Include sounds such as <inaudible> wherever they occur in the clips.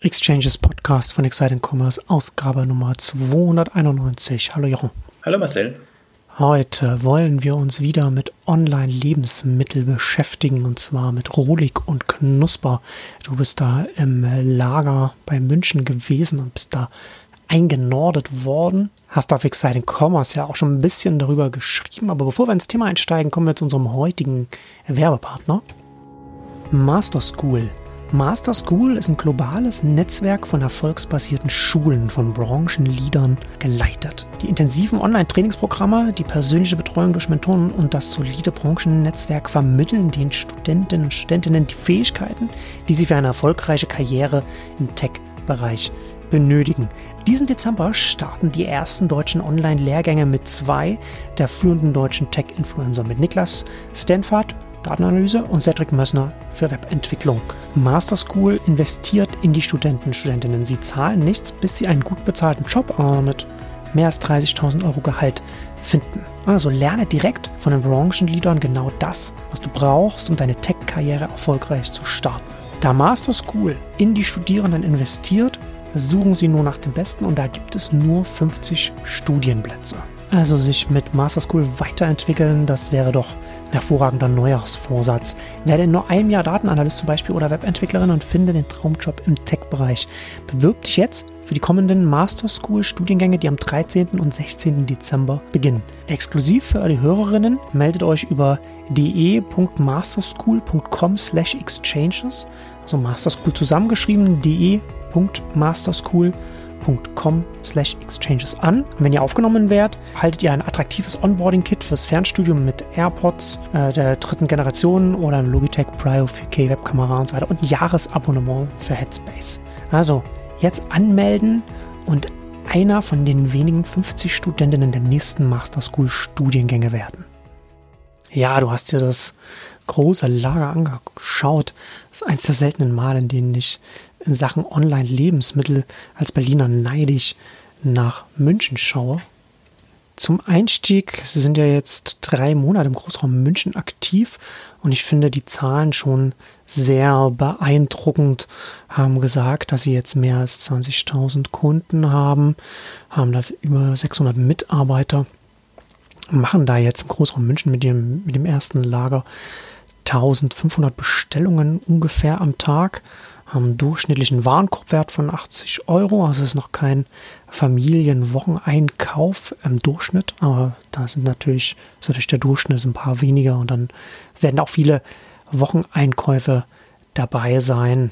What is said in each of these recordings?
Exchanges Podcast von Exciting Commerce, Ausgabe Nummer 291. Hallo Jochen. Hallo Marcel. Heute wollen wir uns wieder mit Online-Lebensmitteln beschäftigen und zwar mit Rohlig und Knusper. Du bist da im Lager bei München gewesen und bist da eingenordet worden. Hast auf Exciting Commerce ja auch schon ein bisschen darüber geschrieben, aber bevor wir ins Thema einsteigen, kommen wir zu unserem heutigen Werbepartner. Master School Master School ist ein globales Netzwerk von erfolgsbasierten Schulen von Branchenleadern geleitet. Die intensiven Online-Trainingsprogramme, die persönliche Betreuung durch Mentoren und das solide Branchennetzwerk vermitteln den Studentinnen und Studentinnen die Fähigkeiten, die sie für eine erfolgreiche Karriere im Tech-Bereich benötigen. Diesen Dezember starten die ersten deutschen Online-Lehrgänge mit zwei der führenden deutschen Tech-Influencer, mit Niklas Stanford Datenanalyse und Cedric Mössner für Webentwicklung. Master School investiert in die Studenten und Studentinnen. Sie zahlen nichts, bis sie einen gut bezahlten Job mit mehr als 30.000 Euro Gehalt finden. Also lerne direkt von den Branchenleadern genau das, was du brauchst, um deine Tech-Karriere erfolgreich zu starten. Da Master School in die Studierenden investiert, suchen sie nur nach dem Besten und da gibt es nur 50 Studienplätze. Also sich mit Master School weiterentwickeln, das wäre doch ein hervorragender Neujahrsvorsatz. Werde in nur einem Jahr Datenanalyst zum Beispiel oder Webentwicklerin und finde den Traumjob im Tech-Bereich. Bewirb dich jetzt für die kommenden Master School Studiengänge, die am 13. und 16. Dezember beginnen. Exklusiv für die Hörerinnen meldet euch über de.masterschool.com/exchanges, also Master School zusammengeschrieben, de.masterschool.com com slash exchanges an. Und wenn ihr aufgenommen werdet, haltet ihr ein attraktives Onboarding-Kit fürs Fernstudium mit AirPods äh, der dritten Generation oder ein Logitech Prio 4K Webkamera und so weiter und ein Jahresabonnement für Headspace. Also jetzt anmelden und einer von den wenigen 50 Studentinnen der nächsten Master School Studiengänge werden. Ja, du hast dir das große Lager angeschaut. Das ist eines der seltenen Male, in denen ich in Sachen Online-Lebensmittel als Berliner neidisch nach München schaue. Zum Einstieg, Sie sind ja jetzt drei Monate im Großraum München aktiv und ich finde die Zahlen schon sehr beeindruckend. Haben gesagt, dass Sie jetzt mehr als 20.000 Kunden haben, haben das über 600 Mitarbeiter, machen da jetzt im Großraum München mit dem, mit dem ersten Lager 1500 Bestellungen ungefähr am Tag haben einen durchschnittlichen Warenkorbwert von 80 Euro. Also es ist noch kein Familienwocheneinkauf im Durchschnitt, aber da sind natürlich, ist natürlich der Durchschnitt ein paar weniger und dann werden auch viele Wocheneinkäufe dabei sein.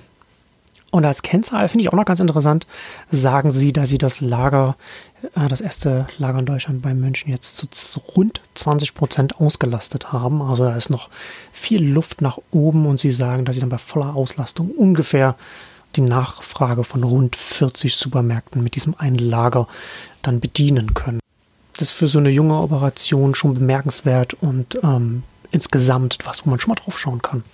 Und als Kennzahl finde ich auch noch ganz interessant, sagen sie, dass sie das Lager, äh, das erste Lager in Deutschland bei München jetzt zu rund 20 Prozent ausgelastet haben. Also da ist noch viel Luft nach oben und sie sagen, dass sie dann bei voller Auslastung ungefähr die Nachfrage von rund 40 Supermärkten mit diesem einen Lager dann bedienen können. Das ist für so eine junge Operation schon bemerkenswert und ähm, insgesamt etwas, wo man schon mal drauf schauen kann.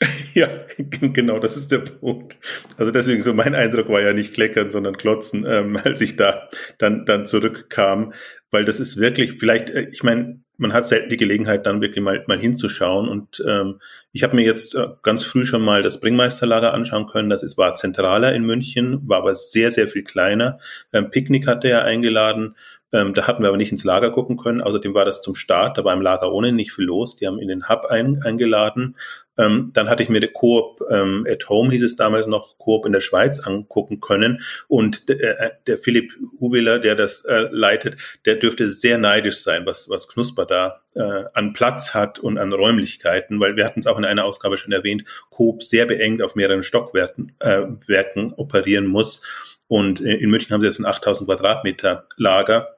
<laughs> Ja, <laughs> genau, das ist der Punkt. Also deswegen so mein Eindruck war ja nicht kleckern, sondern klotzen, ähm, <laughs> als ich da dann dann zurückkam, weil das ist wirklich vielleicht, äh, ich meine, man hat selten die Gelegenheit, dann wirklich mal, mal hinzuschauen. Und ähm, ich habe mir jetzt äh, ganz früh schon mal das Bringmeisterlager anschauen können. Das ist, war zentraler in München, war aber sehr, sehr viel kleiner. Ähm, Picknick hatte er eingeladen ähm, da hatten wir aber nicht ins Lager gucken können. Außerdem war das zum Start, da war im Lager ohne nicht viel los. Die haben in den Hub ein, eingeladen. Ähm, dann hatte ich mir der Coop ähm, at Home, hieß es damals noch, Coop in der Schweiz angucken können. Und der, äh, der Philipp Huwiller, der das äh, leitet, der dürfte sehr neidisch sein, was, was Knusper da äh, an Platz hat und an Räumlichkeiten, weil wir hatten es auch in einer Ausgabe schon erwähnt, Coop sehr beengt auf mehreren Stockwerken äh, Werken operieren muss. Und äh, in München haben sie jetzt ein 8000 Quadratmeter Lager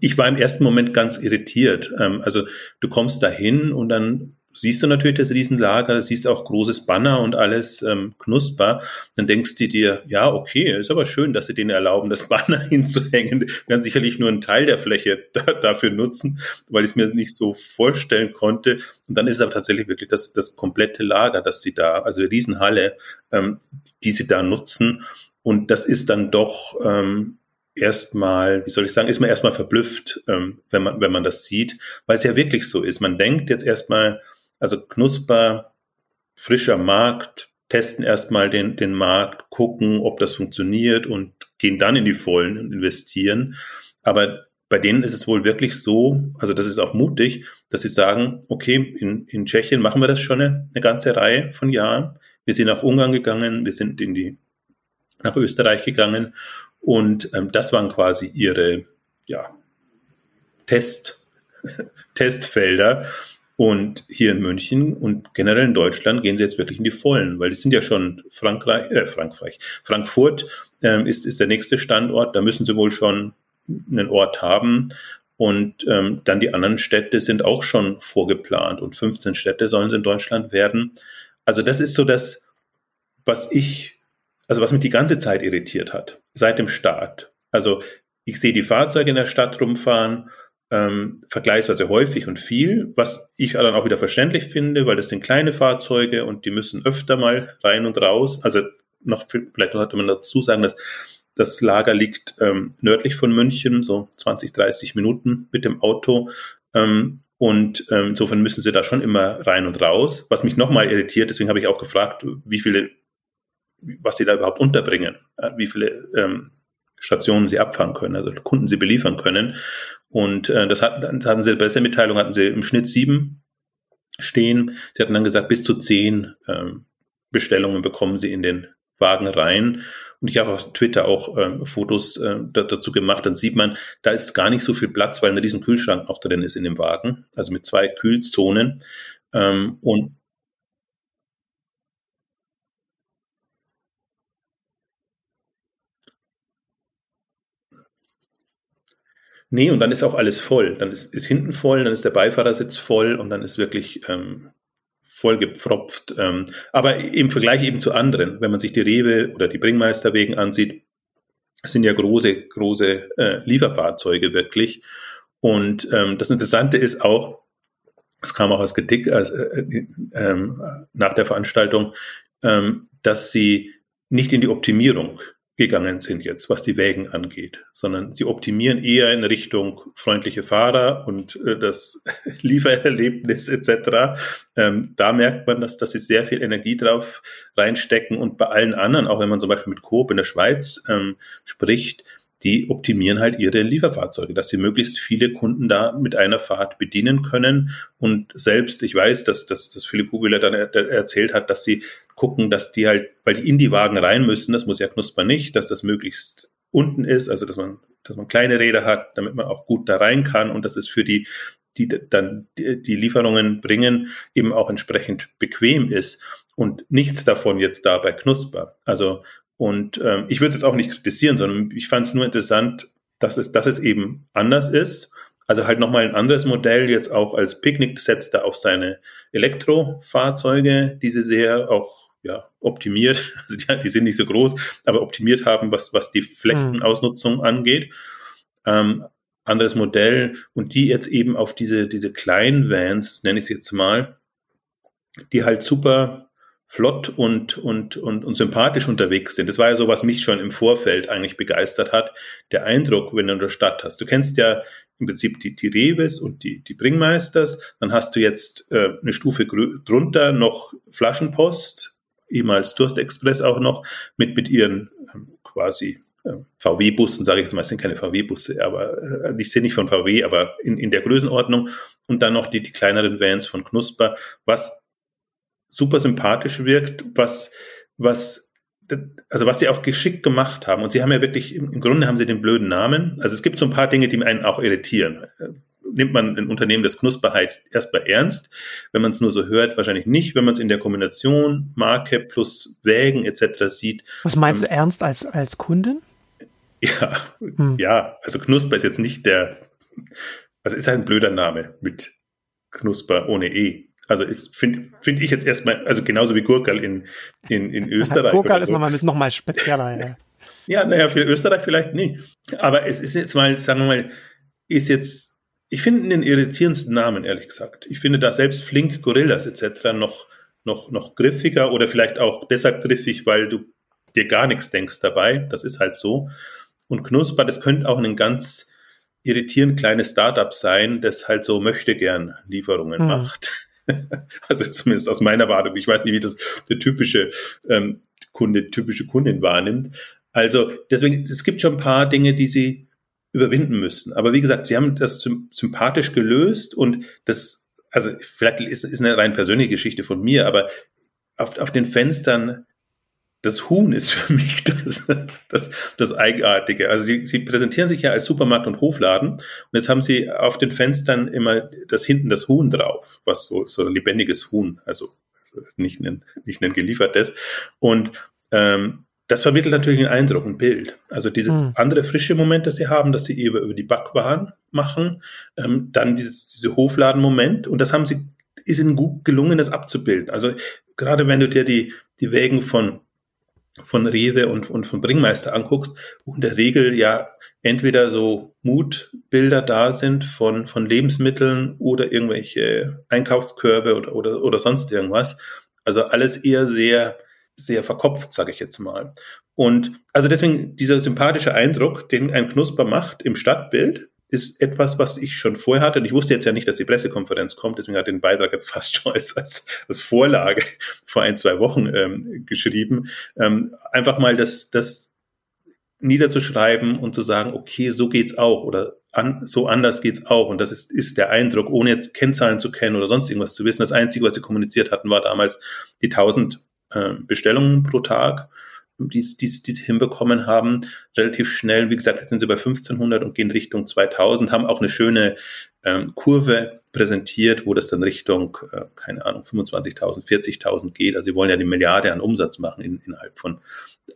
ich war im ersten Moment ganz irritiert. Ähm, also du kommst dahin und dann siehst du natürlich das Riesenlager, du siehst auch großes Banner und alles ähm, knusper. Dann denkst du dir, ja, okay, ist aber schön, dass sie denen erlauben, das Banner <laughs> hinzuhängen. Wir werden sicherlich nur einen Teil der Fläche <laughs> da, dafür nutzen, weil ich es mir nicht so vorstellen konnte. Und dann ist es aber tatsächlich wirklich das, das komplette Lager, das sie da, also die Riesenhalle, ähm, die sie da nutzen. Und das ist dann doch ähm, erstmal, wie soll ich sagen, ist man erstmal verblüfft, ähm, wenn man, wenn man das sieht, weil es ja wirklich so ist. Man denkt jetzt erstmal, also knusper, frischer Markt, testen erstmal den, den Markt, gucken, ob das funktioniert und gehen dann in die Vollen und investieren. Aber bei denen ist es wohl wirklich so, also das ist auch mutig, dass sie sagen, okay, in, in Tschechien machen wir das schon eine, eine ganze Reihe von Jahren. Wir sind nach Ungarn gegangen, wir sind in die, nach Österreich gegangen und ähm, das waren quasi ihre, ja, Test, <laughs> Testfelder. Und hier in München und generell in Deutschland gehen sie jetzt wirklich in die Vollen, weil die sind ja schon Frankreich, äh, Frankreich, Frankfurt ähm, ist, ist der nächste Standort. Da müssen sie wohl schon einen Ort haben. Und ähm, dann die anderen Städte sind auch schon vorgeplant und 15 Städte sollen es in Deutschland werden. Also das ist so das, was ich, also was mich die ganze Zeit irritiert hat, seit dem Start. Also ich sehe die Fahrzeuge in der Stadt rumfahren, ähm, vergleichsweise häufig und viel, was ich dann auch wieder verständlich finde, weil das sind kleine Fahrzeuge und die müssen öfter mal rein und raus. Also noch vielleicht sollte man dazu sagen, dass das Lager liegt ähm, nördlich von München, so 20, 30 Minuten mit dem Auto. Ähm, und ähm, insofern müssen sie da schon immer rein und raus. Was mich nochmal irritiert, deswegen habe ich auch gefragt, wie viele, was sie da überhaupt unterbringen, äh, wie viele ähm, Stationen sie abfahren können, also Kunden sie beliefern können. Und äh, das hatten, das hatten sie bei der Mitteilung hatten sie im Schnitt sieben stehen. Sie hatten dann gesagt, bis zu zehn ähm, Bestellungen bekommen sie in den Wagen rein. Und ich habe auf Twitter auch ähm, Fotos äh, dazu gemacht. Dann sieht man, da ist gar nicht so viel Platz, weil ein riesen Kühlschrank noch drin ist in dem Wagen. Also mit zwei Kühlzonen. Ähm, und Nee, und dann ist auch alles voll. Dann ist, ist hinten voll, dann ist der Beifahrersitz voll und dann ist wirklich ähm, vollgepfropft. Ähm, aber im Vergleich eben zu anderen, wenn man sich die Rewe oder die Bringmeisterwegen ansieht, sind ja große, große äh, Lieferfahrzeuge wirklich. Und ähm, das Interessante ist auch, es kam auch als Kritik äh, äh, äh, nach der Veranstaltung, ähm, dass sie nicht in die Optimierung gegangen sind jetzt, was die Wägen angeht, sondern sie optimieren eher in Richtung freundliche Fahrer und äh, das <laughs> Liefererlebnis etc. Ähm, da merkt man, dass, dass sie sehr viel Energie drauf reinstecken und bei allen anderen, auch wenn man zum Beispiel mit Coop in der Schweiz ähm, spricht, die optimieren halt ihre Lieferfahrzeuge, dass sie möglichst viele Kunden da mit einer Fahrt bedienen können. Und selbst, ich weiß, dass, dass, dass Philipp Hubeler dann er, erzählt hat, dass sie gucken, dass die halt, weil die in die Wagen rein müssen, das muss ja Knusper nicht, dass das möglichst unten ist, also dass man, dass man kleine Räder hat, damit man auch gut da rein kann und das ist für die, die dann die Lieferungen bringen, eben auch entsprechend bequem ist. Und nichts davon jetzt da bei Knusper. Also und ähm, ich würde es jetzt auch nicht kritisieren, sondern ich fand es nur interessant, dass es, dass es eben anders ist. Also halt nochmal ein anderes Modell jetzt auch als Picknick setzt er auf seine Elektrofahrzeuge, diese sehr auch ja, optimiert, <laughs> also die, die, sind nicht so groß, aber optimiert haben, was, was die Flächenausnutzung mhm. angeht. Ähm, anderes Modell und die jetzt eben auf diese, diese kleinen Vans, nenne ich es jetzt mal, die halt super flott und, und, und, und sympathisch unterwegs sind. Das war ja so, was mich schon im Vorfeld eigentlich begeistert hat. Der Eindruck, wenn du in der Stadt hast. Du kennst ja im Prinzip die, die Reves und die, die Bringmeisters. Dann hast du jetzt äh, eine Stufe drunter noch Flaschenpost, ehemals Durstexpress auch noch, mit, mit ihren ähm, quasi äh, VW-Bussen, sage ich jetzt mal, es sind keine VW-Busse, aber äh, ich sehe nicht von VW, aber in, in der Größenordnung. Und dann noch die, die kleineren Vans von Knusper, was super sympathisch wirkt, was, was, also was sie auch geschickt gemacht haben. Und sie haben ja wirklich, im Grunde haben sie den blöden Namen. Also es gibt so ein paar Dinge, die einen auch irritieren. Nimmt man ein Unternehmen das Knusperheit erstmal ernst? Wenn man es nur so hört, wahrscheinlich nicht. Wenn man es in der Kombination Marke plus Wägen etc. sieht. Was meinst ähm, du ernst als, als Kundin? Ja, hm. ja, also Knusper ist jetzt nicht der, also ist halt ein blöder Name mit Knusper ohne E. Also ist finde find ich jetzt erstmal, also genauso wie Gurkal in, in, in <laughs> Österreich. Gurkal ist so. nochmal noch mal spezieller, ja. ja, naja, für Österreich vielleicht nicht. Aber es ist jetzt mal, sagen wir mal, ist jetzt, ich finde den irritierendsten Namen, ehrlich gesagt. Ich finde da selbst Flink, Gorillas etc. noch, noch, noch griffiger oder vielleicht auch deshalb griffig, weil du dir gar nichts denkst dabei. Das ist halt so. Und Knusper, das könnte auch ein ganz irritierend kleines Startup sein, das halt so möchte gern Lieferungen hm. macht. <laughs> also zumindest aus meiner Wartung. Ich weiß nicht, wie das der typische ähm, Kunde, typische Kundin wahrnimmt. Also deswegen, es gibt schon ein paar Dinge, die sie überwinden müssen. Aber wie gesagt, sie haben das sympathisch gelöst und das, also vielleicht ist, ist eine rein persönliche Geschichte von mir, aber auf, auf den Fenstern das Huhn ist <laughs> für mich das, das, das Eigenartige. Also sie, sie präsentieren sich ja als Supermarkt und Hofladen und jetzt haben sie auf den Fenstern immer das hinten das Huhn drauf, was so, so ein lebendiges Huhn, also nicht ein, nicht ein geliefertes. Und ähm, das vermittelt natürlich einen Eindruck, ein Bild. Also dieses mhm. andere frische Moment, das sie haben, dass sie über, über die Backwaren machen, ähm, dann dieses, diese Hofladen-Moment und das haben sie, ist ihnen gut gelungen, das abzubilden. Also gerade wenn du dir die, die Wägen von von Rewe und, und von Bringmeister anguckst, wo in der Regel ja entweder so Mutbilder da sind von, von Lebensmitteln oder irgendwelche Einkaufskörbe oder, oder, oder sonst irgendwas. Also alles eher sehr, sehr verkopft, sage ich jetzt mal. Und also deswegen dieser sympathische Eindruck, den ein Knusper macht im Stadtbild, ist etwas, was ich schon vorher hatte. Und ich wusste jetzt ja nicht, dass die Pressekonferenz kommt, deswegen hat den Beitrag jetzt <laughs> fast schon als, als, Vorlage <laughs> vor ein, zwei Wochen ähm, geschrieben. Ähm, einfach mal das, das niederzuschreiben und zu sagen, okay, so geht's auch oder an, so anders geht's auch. Und das ist, ist der Eindruck, ohne jetzt Kennzahlen zu kennen oder sonst irgendwas zu wissen. Das Einzige, was sie kommuniziert hatten, war damals die 1000 äh, Bestellungen pro Tag die, die, die sie hinbekommen haben, relativ schnell. Wie gesagt, jetzt sind sie bei 1500 und gehen Richtung 2000, haben auch eine schöne ähm, Kurve präsentiert, wo das dann Richtung, äh, keine Ahnung, 25.000, 40.000 geht. Also sie wollen ja eine Milliarde an Umsatz machen in, innerhalb von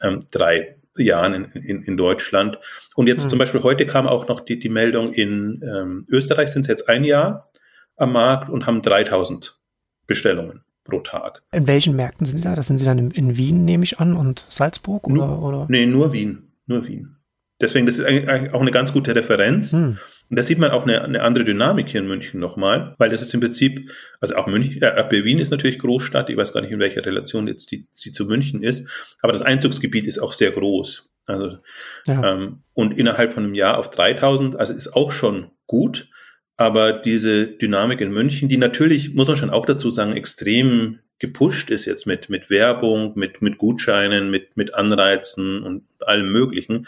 ähm, drei Jahren in, in, in Deutschland. Und jetzt mhm. zum Beispiel heute kam auch noch die, die Meldung, in ähm, Österreich sind sie jetzt ein Jahr am Markt und haben 3000 Bestellungen pro Tag. In welchen Märkten sind Sie da? Das sind Sie dann in, in Wien, nehme ich an, und Salzburg? Oder, nur, oder? Nee, nur Wien. Nur Wien. Deswegen, das ist eigentlich auch eine ganz gute Referenz. Hm. Und da sieht man auch eine, eine andere Dynamik hier in München nochmal, weil das ist im Prinzip, also auch München, äh, Wien ist natürlich Großstadt, ich weiß gar nicht, in welcher Relation jetzt die, sie zu München ist, aber das Einzugsgebiet ist auch sehr groß. Also, ja. ähm, und innerhalb von einem Jahr auf 3000, also ist auch schon gut. Aber diese Dynamik in München, die natürlich, muss man schon auch dazu sagen, extrem gepusht ist jetzt mit, mit Werbung, mit, mit Gutscheinen, mit, mit Anreizen und allem Möglichen.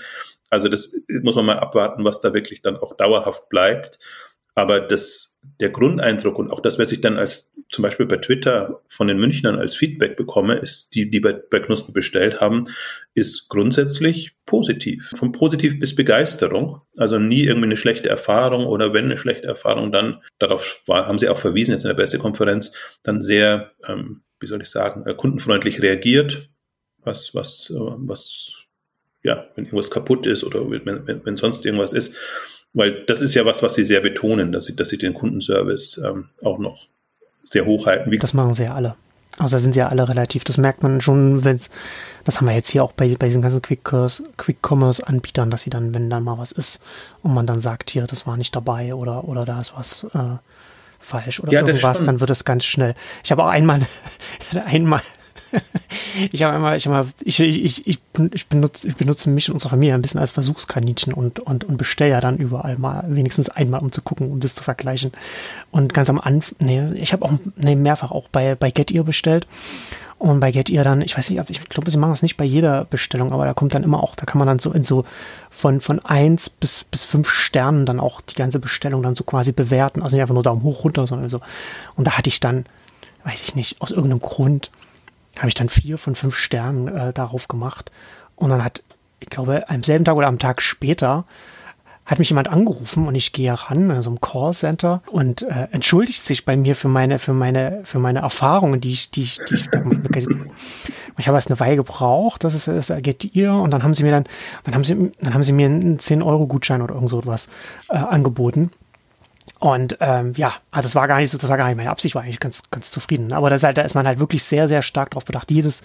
Also das muss man mal abwarten, was da wirklich dann auch dauerhaft bleibt. Aber das, der Grundeindruck und auch das, was ich dann als zum Beispiel bei Twitter von den Münchnern als Feedback bekomme, ist, die, die bei, bei Knusten bestellt haben, ist grundsätzlich positiv. Von positiv bis Begeisterung. Also nie irgendwie eine schlechte Erfahrung oder wenn eine schlechte Erfahrung, dann darauf war, haben sie auch verwiesen jetzt in der Pressekonferenz, dann sehr, ähm, wie soll ich sagen, äh, kundenfreundlich reagiert, was, was, äh, was, ja, wenn irgendwas kaputt ist oder wenn, wenn, wenn sonst irgendwas ist weil das ist ja was, was sie sehr betonen, dass sie, dass sie den Kundenservice ähm, auch noch sehr hoch halten. Wie das machen sie ja alle. Also da sind sie ja alle relativ, das merkt man schon, wenn es, das haben wir jetzt hier auch bei, bei diesen ganzen Quick-Commerce-Anbietern, dass sie dann, wenn dann mal was ist und man dann sagt, hier, das war nicht dabei oder, oder da ist was äh, falsch oder ja, irgendwas, dann wird es ganz schnell. Ich habe auch einmal, <laughs> einmal <laughs> ich habe einmal, ich habe ich, ich, ich, ich, benutze, ich benutze mich und unsere Familie ein bisschen als Versuchskaninchen und, und, und bestelle ja dann überall mal wenigstens einmal, um zu gucken, um das zu vergleichen. Und ganz am Anfang, nee, ich habe auch nee, mehrfach auch bei, bei Getir bestellt. Und bei Getir dann, ich weiß nicht, ich glaube, sie machen das nicht bei jeder Bestellung, aber da kommt dann immer auch, da kann man dann so in so von, von eins bis, bis fünf Sternen dann auch die ganze Bestellung dann so quasi bewerten. Also nicht einfach nur Daumen hoch, runter, sondern so. Und da hatte ich dann, weiß ich nicht, aus irgendeinem Grund, habe ich dann vier von fünf Sternen äh, darauf gemacht. Und dann hat, ich glaube, am selben Tag oder am Tag später hat mich jemand angerufen und ich gehe ran, also im Callcenter und äh, entschuldigt sich bei mir für meine, für meine, für meine Erfahrungen, die ich, die ich, die ich, <laughs> ich habe erst eine Weile gebraucht, das ist, das geht ihr und dann haben sie mir dann, dann haben sie, dann haben sie mir einen 10 Euro Gutschein oder irgend so was äh, angeboten. Und ähm, ja, ah, das war gar nicht so, das war gar nicht meine Absicht, war eigentlich ganz, ganz zufrieden. Aber das halt, da ist man halt wirklich sehr, sehr stark darauf bedacht, jedes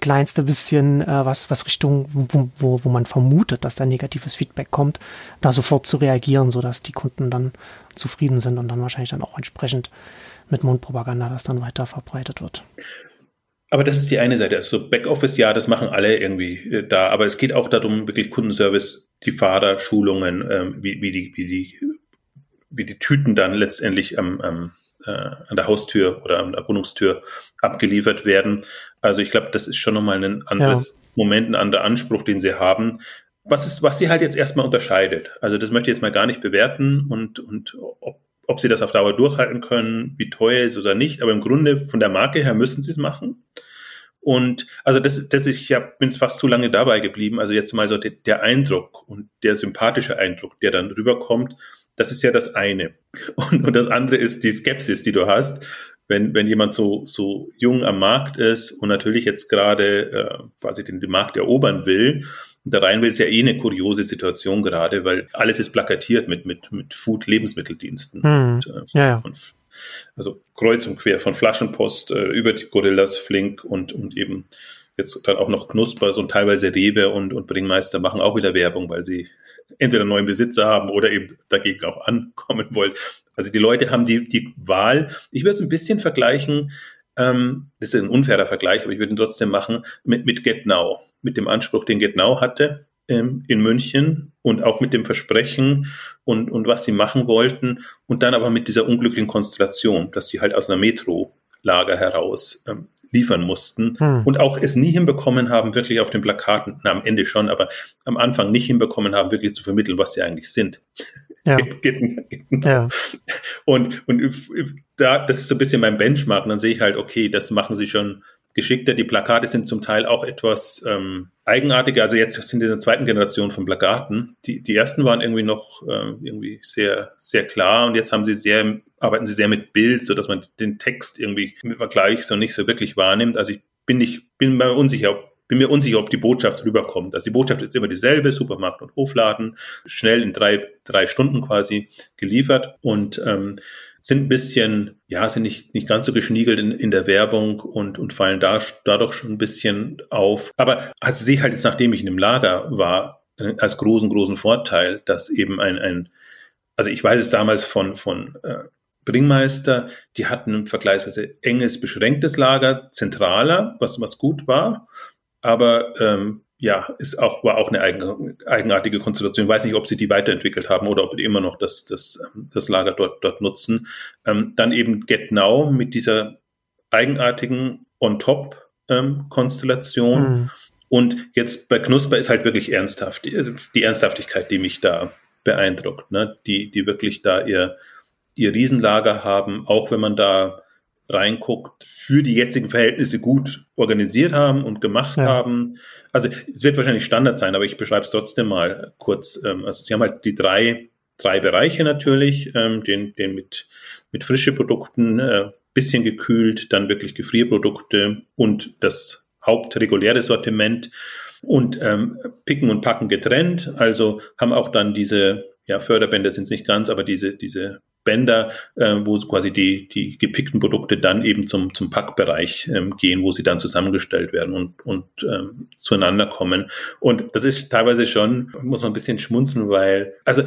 kleinste bisschen, äh, was, was Richtung, wo, wo, wo man vermutet, dass da negatives Feedback kommt, da sofort zu reagieren, sodass die Kunden dann zufrieden sind und dann wahrscheinlich dann auch entsprechend mit Mundpropaganda das dann weiter verbreitet wird. Aber das ist die eine Seite. Also Backoffice, ja, das machen alle irgendwie äh, da. Aber es geht auch darum, wirklich Kundenservice, die Fahrer, Schulungen, ähm, wie, wie, die, wie die wie die Tüten dann letztendlich ähm, ähm, äh, an der Haustür oder an der Wohnungstür abgeliefert werden. Also ich glaube, das ist schon nochmal ein anderes ja. Moment, ein anderer Anspruch, den sie haben. Was ist, was sie halt jetzt erstmal unterscheidet. Also das möchte ich jetzt mal gar nicht bewerten und, und ob, ob sie das auf Dauer durchhalten können, wie teuer ist oder nicht. Aber im Grunde von der Marke her müssen sie es machen. Und also das, das ist, ich hab, bin fast zu lange dabei geblieben. Also jetzt mal so der, der Eindruck und der sympathische Eindruck, der dann rüberkommt, das ist ja das eine. Und, und das andere ist die Skepsis, die du hast, wenn, wenn jemand so, so jung am Markt ist und natürlich jetzt gerade äh, quasi den, den Markt erobern will. Und da rein will es ja eh eine kuriose Situation gerade, weil alles ist plakatiert mit, mit, mit Food-Lebensmitteldiensten. Hm. Und, äh, ja, ja. Und, also kreuz und quer von Flaschenpost äh, über die Gorillas, Flink und, und eben jetzt dann auch noch Knuspers und teilweise Rewe und, und Bringmeister machen auch wieder Werbung, weil sie entweder einen neuen Besitzer haben oder eben dagegen auch ankommen wollen. Also die Leute haben die, die Wahl. Ich würde es ein bisschen vergleichen, ähm, das ist ein unfairer Vergleich, aber ich würde ihn trotzdem machen, mit, mit Get mit dem Anspruch, den Get Now hatte ähm, in München und auch mit dem Versprechen und, und was sie machen wollten und dann aber mit dieser unglücklichen Konstellation, dass sie halt aus einer Metro-Lager heraus ähm, liefern mussten hm. und auch es nie hinbekommen haben, wirklich auf den Plakaten, na, am Ende schon, aber am Anfang nicht hinbekommen haben, wirklich zu vermitteln, was sie eigentlich sind. Ja. <laughs> ja. Und, und da, das ist so ein bisschen mein Benchmark. Und dann sehe ich halt, okay, das machen sie schon geschickter. Die Plakate sind zum Teil auch etwas ähm, eigenartiger. Also jetzt sind in der zweiten Generation von Plakaten. Die, die ersten waren irgendwie noch äh, irgendwie sehr, sehr klar und jetzt haben sie sehr, arbeiten sie sehr mit Bild, so dass man den Text irgendwie im Vergleich so nicht so wirklich wahrnimmt. Also ich bin nicht, bin mir unsicher, bin mir unsicher, ob die Botschaft rüberkommt. Also die Botschaft ist immer dieselbe, Supermarkt und Hofladen, schnell in drei, drei Stunden quasi geliefert und ähm, sind ein bisschen, ja, sind nicht, nicht ganz so geschniegelt in, in der Werbung und, und fallen da, dadurch schon ein bisschen auf. Aber also sehe ich halt jetzt, nachdem ich in dem Lager war, äh, als großen, großen Vorteil, dass eben ein, ein also ich weiß es damals von, von äh, Bringmeister, die hatten ein vergleichsweise enges, beschränktes Lager, zentraler, was, was gut war. Aber ähm, ja, ist auch, war auch eine eigen, eigenartige Konstellation. Ich weiß nicht, ob sie die weiterentwickelt haben oder ob die immer noch das, das, das Lager dort, dort nutzen. Ähm, dann eben Get Now mit dieser eigenartigen On-Top-Konstellation. Ähm, mhm. Und jetzt bei Knusper ist halt wirklich ernsthaft, die, also die Ernsthaftigkeit, die mich da beeindruckt, ne? die, die wirklich da ihr, ihr Riesenlager haben, auch wenn man da reinguckt, für die jetzigen Verhältnisse gut organisiert haben und gemacht ja. haben. Also es wird wahrscheinlich Standard sein, aber ich beschreibe es trotzdem mal kurz. Ähm, also sie haben halt die drei, drei Bereiche natürlich, ähm, den, den mit, mit frische Produkten, äh, bisschen gekühlt, dann wirklich Gefrierprodukte und das hauptreguläre Sortiment und ähm, Picken und Packen getrennt. Also haben auch dann diese, ja, Förderbänder sind es nicht ganz, aber diese, diese Bänder, äh, wo quasi die, die gepickten Produkte dann eben zum, zum Packbereich ähm, gehen, wo sie dann zusammengestellt werden und, und ähm, zueinander kommen. Und das ist teilweise schon, muss man ein bisschen schmunzen, weil, also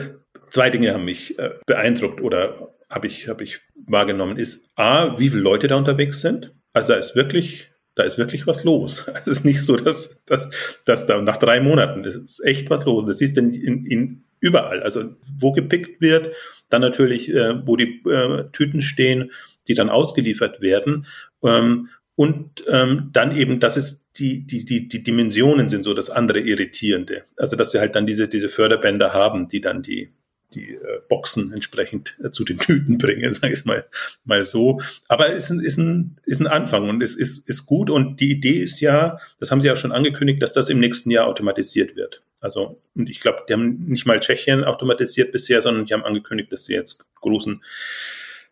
zwei Dinge haben mich äh, beeindruckt oder habe ich, hab ich wahrgenommen, ist A, wie viele Leute da unterwegs sind. Also da ist wirklich da ist wirklich was los. <laughs> Es ist nicht so, dass, dass, dass da nach drei Monaten ist, ist echt was los. Das siehst du in, in, überall. Also wo gepickt wird, dann natürlich, äh, wo die äh, Tüten stehen, die dann ausgeliefert werden. Ähm, und ähm, dann eben, dass es die, die, die, die Dimensionen sind so das andere Irritierende. Also dass sie halt dann diese, diese Förderbänder haben, die dann die, die äh, Boxen entsprechend äh, zu den Tüten bringen, <laughs> sage ich mal, mal so. Aber es ist ein, ist, ein, ist ein Anfang und es ist, ist gut. Und die Idee ist ja, das haben sie auch schon angekündigt, dass das im nächsten Jahr automatisiert wird. Also, und ich glaube, die haben nicht mal Tschechien automatisiert bisher, sondern die haben angekündigt, dass sie jetzt großen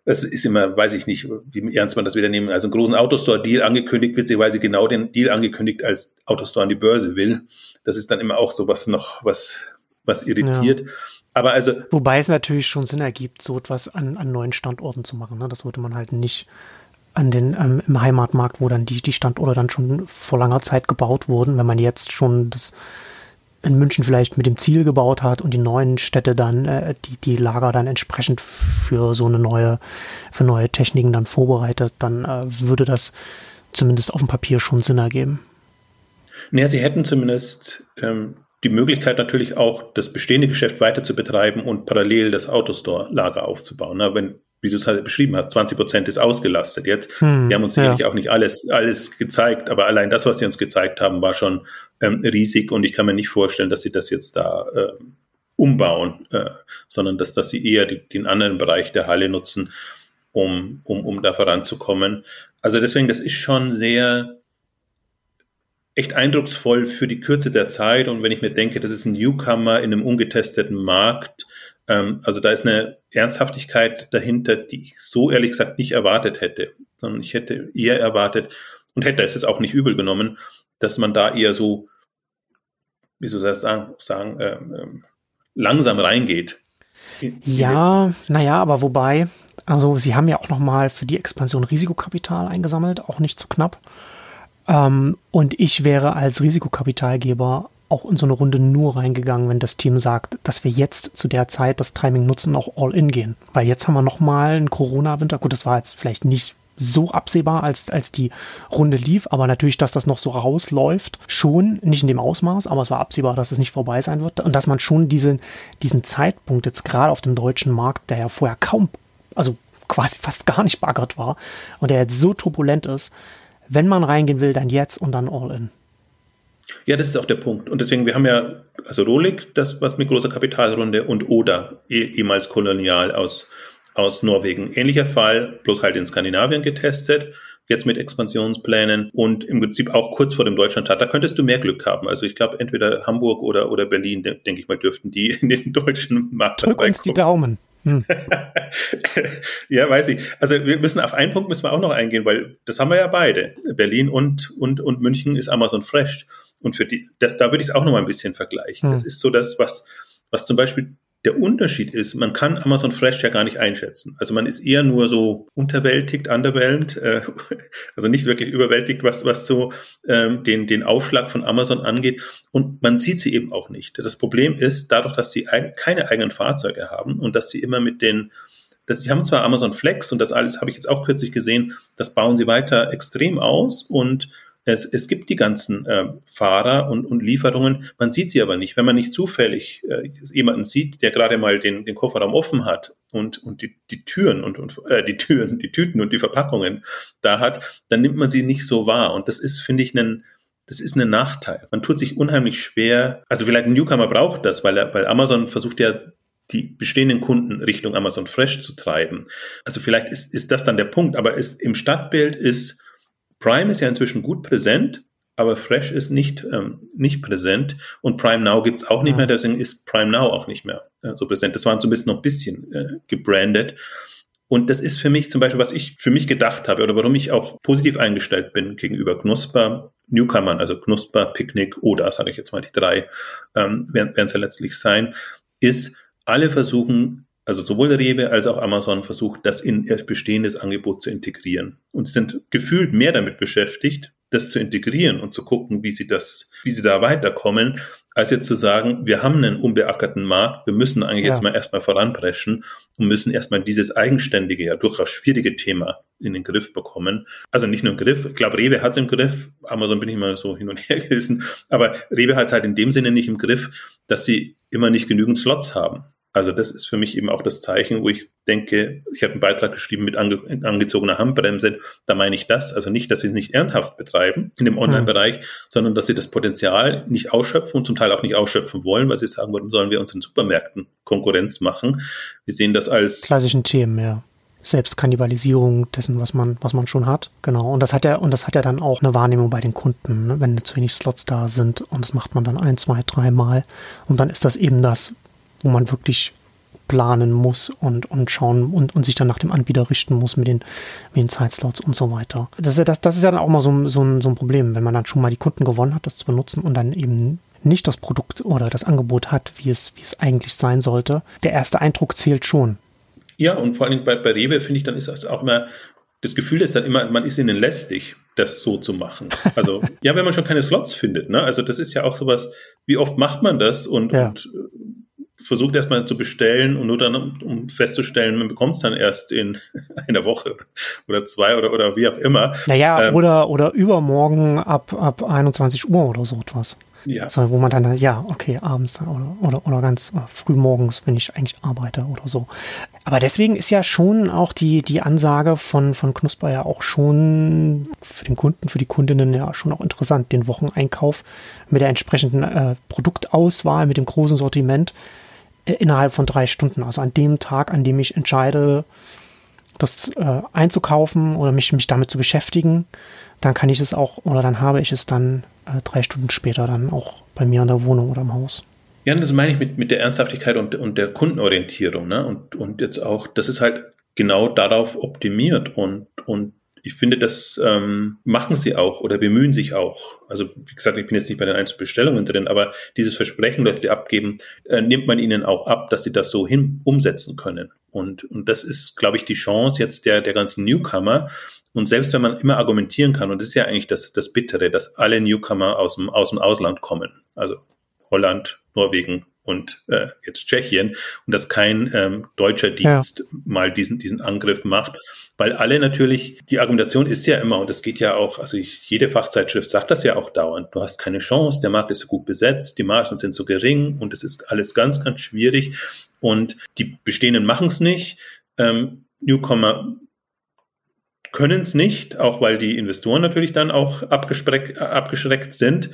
das ist immer, weiß ich nicht, wie ernst man das wieder nehmen. Also einen großen Autostore-Deal angekündigt, witzigerweise genau den Deal angekündigt, als Autostore an die Börse will. Das ist dann immer auch so was noch, was, was irritiert. Ja. Aber also. Wobei es natürlich schon Sinn ergibt, so etwas an, an neuen Standorten zu machen. Ne? Das würde man halt nicht an den, ähm, im Heimatmarkt, wo dann die, die Standorte dann schon vor langer Zeit gebaut wurden, wenn man jetzt schon das in München vielleicht mit dem Ziel gebaut hat und die neuen Städte dann, äh, die, die Lager dann entsprechend für so eine neue, für neue Techniken dann vorbereitet, dann äh, würde das zumindest auf dem Papier schon Sinn ergeben. Naja, sie hätten zumindest ähm, die Möglichkeit natürlich auch, das bestehende Geschäft weiter zu betreiben und parallel das Autostore-Lager aufzubauen. Na, wenn wie du es halt beschrieben hast, 20 Prozent ist ausgelastet. Jetzt, hm, die haben uns sicherlich ja. auch nicht alles, alles gezeigt, aber allein das, was sie uns gezeigt haben, war schon ähm, riesig und ich kann mir nicht vorstellen, dass sie das jetzt da äh, umbauen, äh, sondern dass, dass sie eher die, den anderen Bereich der Halle nutzen, um, um, um da voranzukommen. Also deswegen, das ist schon sehr echt eindrucksvoll für die Kürze der Zeit. Und wenn ich mir denke, das ist ein Newcomer in einem ungetesteten Markt, ähm, also da ist eine Ernsthaftigkeit dahinter, die ich so ehrlich gesagt nicht erwartet hätte, sondern ich hätte eher erwartet und hätte es jetzt auch nicht übel genommen, dass man da eher so, wie soll ich sagen, sagen ähm, ähm langsam reingeht. Ja, naja, aber wobei, also sie haben ja auch nochmal für die Expansion Risikokapital eingesammelt, auch nicht zu knapp. Ähm, und ich wäre als Risikokapitalgeber auch in so eine Runde nur reingegangen, wenn das Team sagt, dass wir jetzt zu der Zeit das Timing nutzen, auch all in gehen. Weil jetzt haben wir nochmal einen Corona-Winter. Gut, das war jetzt vielleicht nicht so absehbar, als, als die Runde lief, aber natürlich, dass das noch so rausläuft, schon, nicht in dem Ausmaß, aber es war absehbar, dass es nicht vorbei sein wird und dass man schon diesen, diesen Zeitpunkt jetzt gerade auf dem deutschen Markt, der ja vorher kaum, also quasi fast gar nicht baggert war und der jetzt so turbulent ist, wenn man reingehen will, dann jetzt und dann all in. Ja, das ist auch der Punkt. Und deswegen, wir haben ja, also Rolik, das was mit großer Kapitalrunde und Oda, eh, ehemals kolonial aus, aus Norwegen. Ähnlicher Fall, bloß halt in Skandinavien getestet, jetzt mit Expansionsplänen und im Prinzip auch kurz vor dem Deutschlandtag. Da könntest du mehr Glück haben. Also ich glaube, entweder Hamburg oder, oder Berlin, denke ich mal, dürften die <laughs> in den deutschen Markt Drück uns die Daumen. Hm. <laughs> ja, weiß ich. Also wir müssen auf einen Punkt müssen wir auch noch eingehen, weil das haben wir ja beide. Berlin und, und, und München ist Amazon Fresh. Und für die, das, da würde ich es auch noch mal ein bisschen vergleichen. Hm. Das ist so das, was, was zum Beispiel der Unterschied ist, man kann Amazon Fresh ja gar nicht einschätzen. Also man ist eher nur so unterwältigt, underwhelmed, äh, <laughs> also nicht wirklich überwältigt, was, was so ähm, den, den Aufschlag von Amazon angeht. Und man sieht sie eben auch nicht. Das Problem ist, dadurch, dass sie keine eigenen Fahrzeuge haben und dass sie immer mit den das, die haben zwar Amazon Flex und das alles habe ich jetzt auch kürzlich gesehen, das bauen sie weiter extrem aus und es, es gibt die ganzen äh, Fahrer und, und Lieferungen, man sieht sie aber nicht. Wenn man nicht zufällig äh, jemanden sieht, der gerade mal den, den Kofferraum offen hat und, und die, die Türen und, und äh, die Türen, die Tüten und die Verpackungen da hat, dann nimmt man sie nicht so wahr. Und das ist, finde ich, ein, das ist ein Nachteil. Man tut sich unheimlich schwer. Also vielleicht ein Newcomer braucht das, weil, er, weil Amazon versucht ja die bestehenden Kunden Richtung Amazon Fresh zu treiben. Also vielleicht ist, ist das dann der Punkt. Aber es, im Stadtbild ist Prime ist ja inzwischen gut präsent, aber Fresh ist nicht, ähm, nicht präsent und Prime Now gibt's auch nicht ja. mehr, deswegen ist Prime Now auch nicht mehr äh, so präsent. Das war zumindest noch ein bisschen äh, gebrandet. Und das ist für mich zum Beispiel, was ich für mich gedacht habe oder warum ich auch positiv eingestellt bin gegenüber Knusper, Newcomern, also Knusper, Picknick oder, sage ich jetzt mal, die drei ähm, werden es ja letztlich sein, ist, alle versuchen also sowohl Rewe als auch Amazon versucht, das in ihr bestehendes Angebot zu integrieren und sind gefühlt mehr damit beschäftigt, das zu integrieren und zu gucken, wie sie das, wie sie da weiterkommen, als jetzt zu sagen, wir haben einen unbeackerten Markt, wir müssen eigentlich ja. jetzt mal erstmal voranpreschen und müssen erstmal dieses eigenständige, ja durchaus schwierige Thema in den Griff bekommen. Also nicht nur im Griff, ich glaube, Rewe hat es im Griff, Amazon bin ich immer so hin und her <laughs> gerissen, aber Rewe hat es halt in dem Sinne nicht im Griff, dass sie immer nicht genügend Slots haben. Also das ist für mich eben auch das Zeichen, wo ich denke, ich habe einen Beitrag geschrieben mit ange angezogener Handbremse. Da meine ich das. Also nicht, dass sie es nicht ernsthaft betreiben in dem Online-Bereich, mhm. sondern dass sie das Potenzial nicht ausschöpfen und zum Teil auch nicht ausschöpfen wollen, weil sie sagen, warum sollen wir uns in Supermärkten Konkurrenz machen? Wir sehen das als klassischen Themen, ja. Selbstkannibalisierung dessen, was man, was man schon hat. Genau. Und das hat ja, und das hat ja dann auch eine Wahrnehmung bei den Kunden, ne? wenn zu wenig Slots da sind und das macht man dann ein, zwei, dreimal. Und dann ist das eben das, wo man wirklich planen muss und, und schauen und, und sich dann nach dem Anbieter richten muss mit den, mit den Zeitslots und so weiter. Das ist ja, das, das ist ja dann auch mal so, so, ein, so ein Problem, wenn man dann schon mal die Kunden gewonnen hat, das zu benutzen und dann eben nicht das Produkt oder das Angebot hat, wie es, wie es eigentlich sein sollte. Der erste Eindruck zählt schon. Ja, und vor allem bei, bei Rewe finde ich, dann ist das auch immer, das Gefühl ist dann immer, man ist ihnen lästig, das so zu machen. Also, <laughs> ja, wenn man schon keine Slots findet, ne? Also, das ist ja auch sowas, wie oft macht man das und, ja. und versucht erstmal zu bestellen und nur dann, um festzustellen, man bekommt es dann erst in <laughs> einer Woche oder zwei oder, oder wie auch immer. Naja, ähm, oder, oder übermorgen ab, ab 21 Uhr oder so etwas. Ja. Also, wo man dann, ja, okay, abends dann oder, oder, oder ganz oder früh morgens, wenn ich eigentlich arbeite oder so. Aber deswegen ist ja schon auch die, die Ansage von, von Knusper ja auch schon für den Kunden, für die Kundinnen ja schon auch interessant, den Wocheneinkauf mit der entsprechenden äh, Produktauswahl, mit dem großen Sortiment äh, innerhalb von drei Stunden. Also an dem Tag, an dem ich entscheide, das äh, einzukaufen oder mich, mich damit zu beschäftigen, dann kann ich es auch oder dann habe ich es dann äh, drei Stunden später dann auch bei mir in der Wohnung oder im Haus. Ja, das meine ich mit, mit der Ernsthaftigkeit und, und der Kundenorientierung. Ne? Und, und jetzt auch, das ist halt genau darauf optimiert und, und ich finde, das ähm, machen sie auch oder bemühen sich auch. Also wie gesagt, ich bin jetzt nicht bei den einzelnen Bestellungen drin, aber dieses Versprechen, das sie abgeben, äh, nimmt man ihnen auch ab, dass sie das so hin umsetzen können. Und, und das ist, glaube ich, die Chance jetzt der, der ganzen Newcomer. Und selbst wenn man immer argumentieren kann, und das ist ja eigentlich das, das Bittere, dass alle Newcomer aus dem, aus dem Ausland kommen, also Holland, Norwegen, und äh, jetzt Tschechien und dass kein ähm, deutscher Dienst ja. mal diesen, diesen Angriff macht, weil alle natürlich, die Argumentation ist ja immer, und das geht ja auch, also ich, jede Fachzeitschrift sagt das ja auch dauernd, du hast keine Chance, der Markt ist so gut besetzt, die Margen sind so gering und es ist alles ganz, ganz schwierig und die Bestehenden machen es nicht. Ähm, Newcomer können es nicht, auch weil die Investoren natürlich dann auch abgeschreckt, abgeschreckt sind.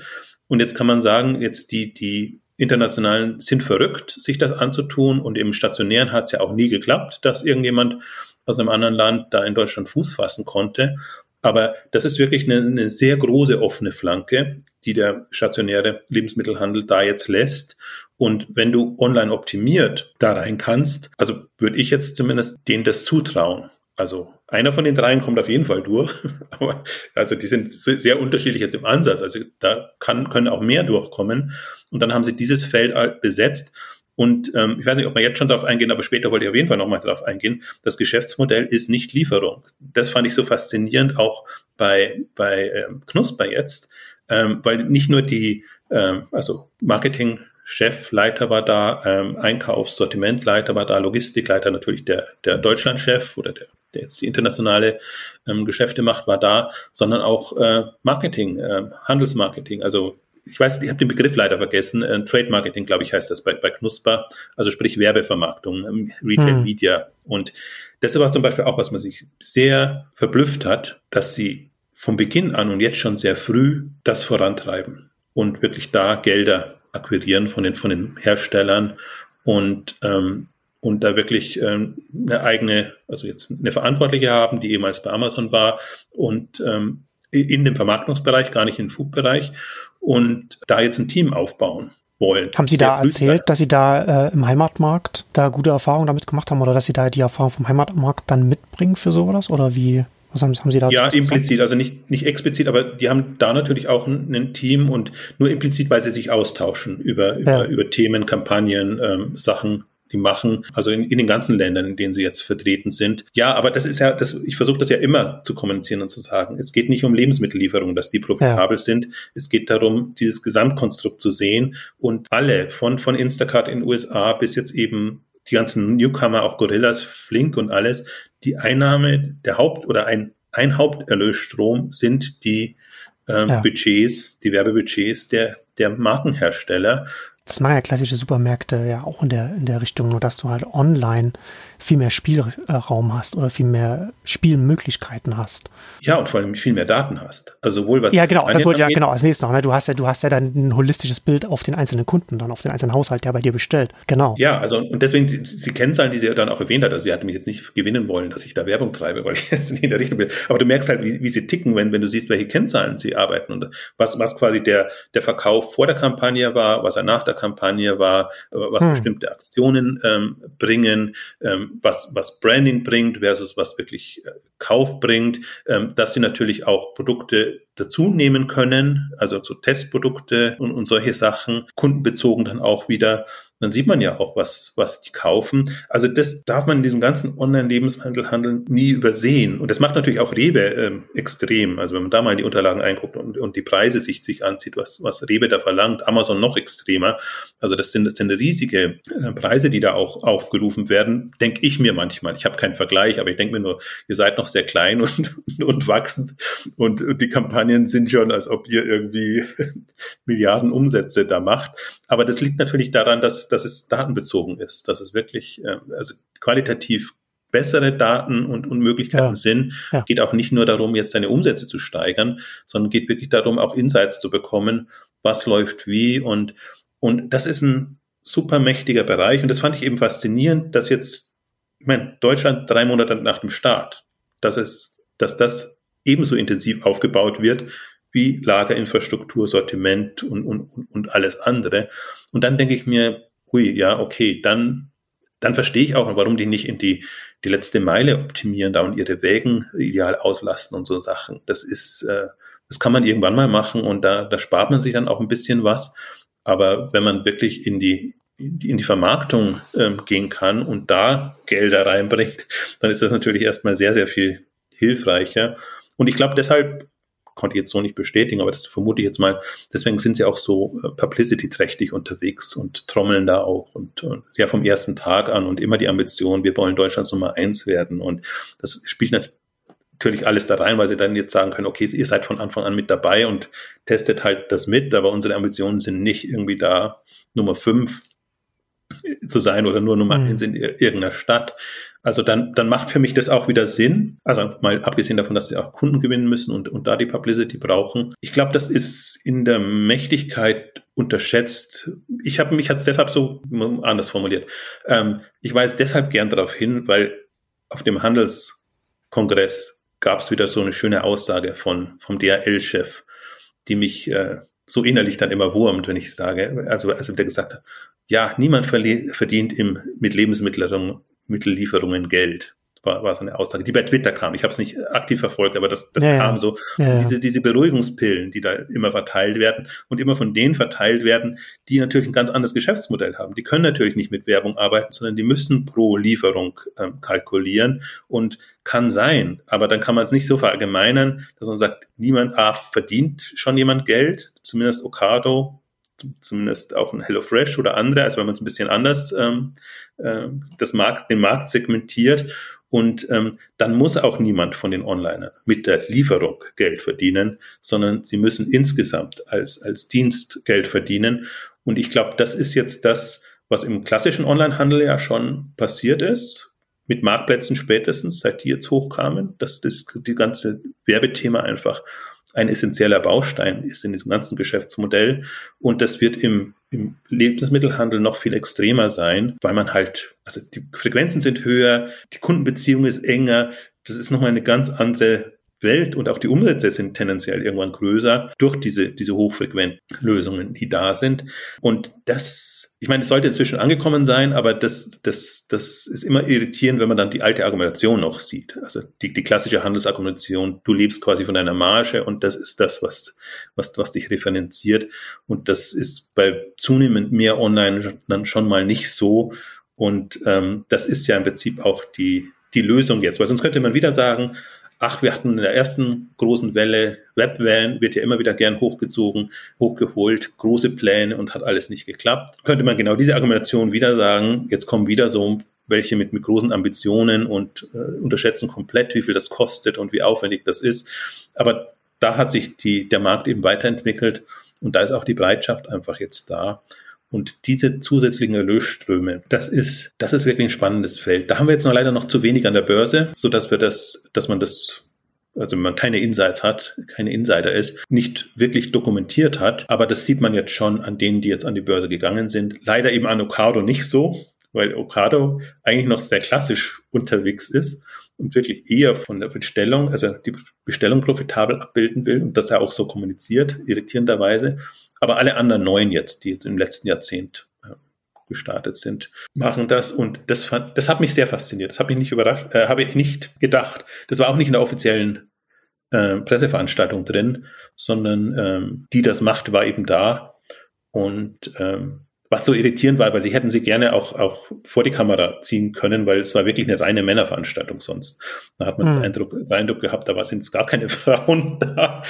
Und jetzt kann man sagen, jetzt die, die Internationalen sind verrückt, sich das anzutun. Und im Stationären hat es ja auch nie geklappt, dass irgendjemand aus einem anderen Land da in Deutschland Fuß fassen konnte. Aber das ist wirklich eine, eine sehr große offene Flanke, die der stationäre Lebensmittelhandel da jetzt lässt. Und wenn du online optimiert da rein kannst, also würde ich jetzt zumindest denen das zutrauen. Also einer von den dreien kommt auf jeden Fall durch. <laughs> Aber also die sind sehr unterschiedlich jetzt im Ansatz. Also da kann, können auch mehr durchkommen. Und dann haben sie dieses Feld besetzt. Und ähm, ich weiß nicht, ob wir jetzt schon darauf eingehen, aber später wollte ich auf jeden Fall nochmal darauf eingehen. Das Geschäftsmodell ist nicht Lieferung. Das fand ich so faszinierend auch bei, bei ähm, Knusper jetzt, ähm, weil nicht nur die, ähm, also Marketing, Chefleiter war da, ähm, Einkaufssortimentleiter war da, Logistikleiter natürlich der, der Deutschlandchef oder der der jetzt die internationale ähm, Geschäfte macht, war da, sondern auch äh, Marketing, äh, Handelsmarketing. Also ich weiß, ich habe den Begriff leider vergessen. Äh, Trade Marketing, glaube ich, heißt das bei, bei Knusper. Also sprich Werbevermarktung, ähm, Retail hm. Media. Und das war zum Beispiel auch, was man sich sehr verblüfft hat, dass sie vom Beginn an und jetzt schon sehr früh das vorantreiben und wirklich da Gelder akquirieren von den, von den Herstellern und ähm, und da wirklich ähm, eine eigene, also jetzt eine Verantwortliche haben, die ehemals bei Amazon war und ähm, in dem Vermarktungsbereich, gar nicht im Food-Bereich und da jetzt ein Team aufbauen wollen. Haben Sie da erzählt, dass Sie da äh, im Heimatmarkt da gute Erfahrungen damit gemacht haben oder dass Sie da die Erfahrung vom Heimatmarkt dann mitbringen für sowas oder wie? Was haben, haben Sie da? Ja, implizit, also nicht, nicht explizit, aber die haben da natürlich auch ein, ein Team und nur implizit, weil sie sich austauschen über, über, ja. über Themen, Kampagnen, ähm, Sachen, die machen, also in, in den ganzen Ländern, in denen sie jetzt vertreten sind. Ja, aber das ist ja, das, ich versuche das ja immer zu kommunizieren und zu sagen. Es geht nicht um Lebensmittellieferungen, dass die profitabel ja. sind. Es geht darum, dieses Gesamtkonstrukt zu sehen und alle von, von Instacart in den USA bis jetzt eben die ganzen Newcomer, auch Gorillas, Flink und alles, die Einnahme der Haupt- oder ein, ein Haupterlösstrom sind die ähm, ja. Budgets, die Werbebudgets der, der Markenhersteller. Das machen ja klassische Supermärkte ja auch in der, in der Richtung, nur dass du halt online viel mehr Spielraum hast oder viel mehr Spielmöglichkeiten hast. Ja, und vor allem viel mehr Daten hast. Also sowohl was Ja, genau, das wollte ja genau als nächstes noch. Ne? Du hast ja, du hast ja dann ein holistisches Bild auf den einzelnen Kunden, dann auf den einzelnen Haushalt, der bei dir bestellt. Genau. Ja, also und deswegen die, die Kennzahlen, die sie dann auch erwähnt hat, also sie hatte mich jetzt nicht gewinnen wollen, dass ich da Werbung treibe, weil ich <laughs> jetzt nicht in der Richtung bin. Aber du merkst halt, wie, wie sie ticken, wenn, wenn du siehst, welche Kennzahlen sie arbeiten und was, was quasi der, der Verkauf vor der Kampagne war, was er nach der Kampagne war, was hm. bestimmte Aktionen ähm, bringen, ähm, was, was Brand Branding bringt versus was wirklich äh, Kauf bringt, ähm, dass sie natürlich auch Produkte dazu nehmen können, also so Testprodukte und, und solche Sachen, kundenbezogen dann auch wieder dann sieht man ja auch, was, was die kaufen. Also das darf man in diesem ganzen Online-Lebensmittelhandel nie übersehen. Und das macht natürlich auch Rewe ähm, extrem. Also wenn man da mal in die Unterlagen einguckt und, und die Preise sich, sich anzieht, was, was Rewe da verlangt, Amazon noch extremer. Also das sind, das sind riesige äh, Preise, die da auch aufgerufen werden, denke ich mir manchmal. Ich habe keinen Vergleich, aber ich denke mir nur, ihr seid noch sehr klein und, und, <laughs> und wachsend und, und die Kampagne Kampagnen sind schon, als ob ihr irgendwie <laughs> Milliarden Umsätze da macht. Aber das liegt natürlich daran, dass, dass es datenbezogen ist, dass es wirklich äh, also qualitativ bessere Daten und, und Möglichkeiten ja. sind. Ja. Geht auch nicht nur darum, jetzt seine Umsätze zu steigern, sondern geht wirklich darum, auch Insights zu bekommen, was läuft wie und und das ist ein super mächtiger Bereich und das fand ich eben faszinierend, dass jetzt, ich meine, Deutschland drei Monate nach dem Start, dass es, dass das ebenso intensiv aufgebaut wird wie Lagerinfrastruktur, Sortiment und, und, und alles andere. Und dann denke ich mir, hui, ja, okay, dann, dann verstehe ich auch, warum die nicht in die, die letzte Meile optimieren da und ihre Wägen ideal auslasten und so Sachen. Das ist, äh, das kann man irgendwann mal machen und da, da spart man sich dann auch ein bisschen was. Aber wenn man wirklich in die, in die Vermarktung ähm, gehen kann und da Gelder reinbringt, dann ist das natürlich erstmal sehr, sehr viel hilfreicher. Und ich glaube, deshalb konnte ich jetzt so nicht bestätigen, aber das vermute ich jetzt mal. Deswegen sind sie auch so äh, publicity-trächtig unterwegs und trommeln da auch und, und ja vom ersten Tag an und immer die Ambition, wir wollen Deutschlands Nummer eins werden. Und das spielt natürlich alles da rein, weil sie dann jetzt sagen können, okay, ihr seid von Anfang an mit dabei und testet halt das mit, aber unsere Ambitionen sind nicht irgendwie da Nummer fünf zu sein oder nur Nummer mhm. eins in irgendeiner Stadt. Also dann, dann macht für mich das auch wieder Sinn. Also mal abgesehen davon, dass sie auch Kunden gewinnen müssen und, und da die Publicity brauchen. Ich glaube, das ist in der Mächtigkeit unterschätzt. Ich habe mich jetzt deshalb so anders formuliert. Ähm, ich weise deshalb gern darauf hin, weil auf dem Handelskongress gab es wieder so eine schöne Aussage von vom DHL-Chef, die mich äh, so innerlich dann immer wurmt, wenn ich sage, also also der gesagt hat, ja, niemand verdient im, mit Lebensmittellieferungen Geld war, war so eine Aussage, die bei Twitter kam. Ich habe es nicht aktiv verfolgt, aber das, das ja, kam so. Ja, diese, diese Beruhigungspillen, die da immer verteilt werden und immer von denen verteilt werden, die natürlich ein ganz anderes Geschäftsmodell haben. Die können natürlich nicht mit Werbung arbeiten, sondern die müssen pro Lieferung ähm, kalkulieren und kann sein. Aber dann kann man es nicht so verallgemeinern, dass man sagt, niemand ah, verdient schon jemand Geld, zumindest Okado zumindest auch ein HelloFresh oder andere, also wenn man es ein bisschen anders ähm, äh, das Markt, den Markt segmentiert und ähm, dann muss auch niemand von den Onlinern mit der Lieferung Geld verdienen, sondern sie müssen insgesamt als, als Dienst Geld verdienen. Und ich glaube, das ist jetzt das, was im klassischen Onlinehandel ja schon passiert ist, mit Marktplätzen spätestens, seit die jetzt hochkamen, dass das die ganze Werbethema einfach ein essentieller Baustein ist in diesem ganzen Geschäftsmodell. Und das wird im, im Lebensmittelhandel noch viel extremer sein, weil man halt, also die Frequenzen sind höher, die Kundenbeziehung ist enger, das ist nochmal eine ganz andere Welt und auch die Umsätze sind tendenziell irgendwann größer durch diese, diese hochfrequenten Lösungen, die da sind. Und das, ich meine, es sollte inzwischen angekommen sein, aber das, das, das ist immer irritierend, wenn man dann die alte Argumentation noch sieht. Also die, die klassische Handelsargumentation, du lebst quasi von deiner Marge und das ist das, was, was, was dich referenziert. Und das ist bei zunehmend mehr Online dann schon mal nicht so. Und ähm, das ist ja im Prinzip auch die, die Lösung jetzt, weil sonst könnte man wieder sagen, ach, wir hatten in der ersten großen Welle, Webwellen wird ja immer wieder gern hochgezogen, hochgeholt, große Pläne und hat alles nicht geklappt. Könnte man genau diese Argumentation wieder sagen, jetzt kommen wieder so welche mit, mit großen Ambitionen und äh, unterschätzen komplett, wie viel das kostet und wie aufwendig das ist. Aber da hat sich die, der Markt eben weiterentwickelt und da ist auch die Bereitschaft einfach jetzt da. Und diese zusätzlichen Erlösströme, das ist, das ist wirklich ein spannendes Feld. Da haben wir jetzt noch leider noch zu wenig an der Börse, so dass wir das, dass man das also wenn man keine Insights hat, keine Insider ist, nicht wirklich dokumentiert hat. Aber das sieht man jetzt schon an denen, die jetzt an die Börse gegangen sind. Leider eben an Okado nicht so, weil Okado eigentlich noch sehr klassisch unterwegs ist und wirklich eher von der Bestellung, also die Bestellung profitabel abbilden will und das ja auch so kommuniziert, irritierenderweise. Aber alle anderen neuen jetzt, die jetzt im letzten Jahrzehnt äh, gestartet sind, machen das und das das hat mich sehr fasziniert. Das hat mich nicht überrascht, äh, habe ich nicht gedacht. Das war auch nicht in der offiziellen äh, Presseveranstaltung drin, sondern ähm, die das macht, war eben da und ähm, was so irritierend war, weil sie hätten sie gerne auch, auch vor die Kamera ziehen können, weil es war wirklich eine reine Männerveranstaltung sonst. Da hat man mhm. den, Eindruck, den Eindruck gehabt, da sind gar keine <laughs> Frauen da.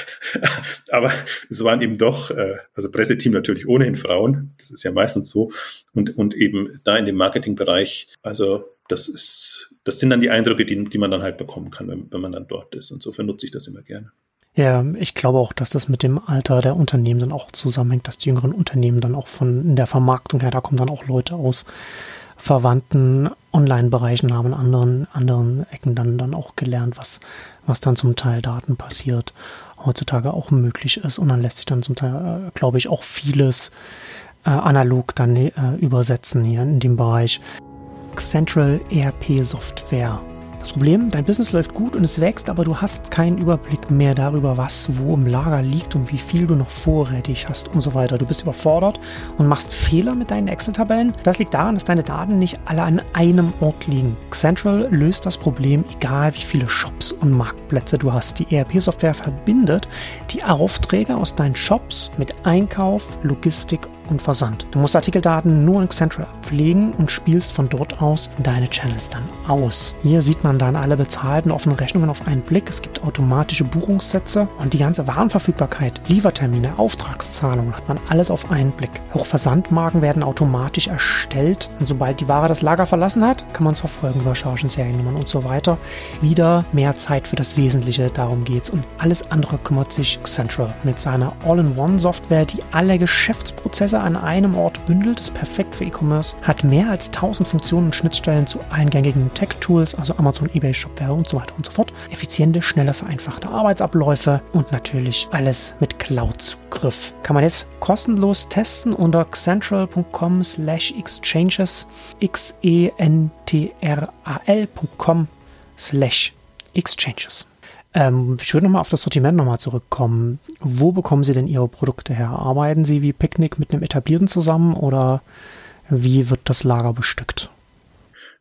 Aber es waren eben doch, äh, also Presseteam natürlich ohnehin Frauen, das ist ja meistens so. Und, und eben da in dem Marketingbereich, also das ist, das sind dann die Eindrücke, die, die man dann halt bekommen kann, wenn, wenn man dann dort ist. Insofern nutze ich das immer gerne. Ja, ich glaube auch, dass das mit dem Alter der Unternehmen dann auch zusammenhängt, dass die jüngeren Unternehmen dann auch von der Vermarktung her, da kommen dann auch Leute aus verwandten Online-Bereichen, haben in anderen, anderen Ecken dann, dann auch gelernt, was, was dann zum Teil Daten passiert, heutzutage auch möglich ist. Und dann lässt sich dann zum Teil, äh, glaube ich, auch vieles äh, analog dann äh, übersetzen hier in dem Bereich. Central ERP Software das Problem, dein Business läuft gut und es wächst, aber du hast keinen Überblick mehr darüber, was wo im Lager liegt und wie viel du noch vorrätig hast und so weiter. Du bist überfordert und machst Fehler mit deinen Excel-Tabellen. Das liegt daran, dass deine Daten nicht alle an einem Ort liegen. Central löst das Problem, egal wie viele Shops und Marktplätze du hast. Die ERP-Software verbindet die Aufträge aus deinen Shops mit Einkauf, Logistik und Versand. Du musst Artikeldaten nur in Central abpflegen und spielst von dort aus deine Channels dann aus. Hier sieht man dann alle bezahlten offenen Rechnungen auf einen Blick. Es gibt automatische Buchungssätze und die ganze Warenverfügbarkeit, Liefertermine, Auftragszahlungen hat man alles auf einen Blick. Auch Versandmarken werden automatisch erstellt und sobald die Ware das Lager verlassen hat, kann man es verfolgen über Chargen, Seriennummern und so weiter. Wieder mehr Zeit für das Wesentliche, darum geht's und alles andere kümmert sich Central mit seiner All-in-One-Software, die alle Geschäftsprozesse an einem Ort bündelt, ist perfekt für E-Commerce, hat mehr als 1000 Funktionen und Schnittstellen zu eingängigen Tech-Tools, also Amazon, eBay, Shopware und so weiter und so fort. Effiziente, schnelle, vereinfachte Arbeitsabläufe und natürlich alles mit Cloud-Zugriff. Kann man jetzt kostenlos testen unter xentral.com slash exchanges x-e-n-t-r-a-l.com slash exchanges. Ähm, ich würde nochmal auf das Sortiment nochmal zurückkommen. Wo bekommen Sie denn Ihre Produkte her? Arbeiten Sie wie Picknick mit einem Etablierten zusammen oder wie wird das Lager bestückt?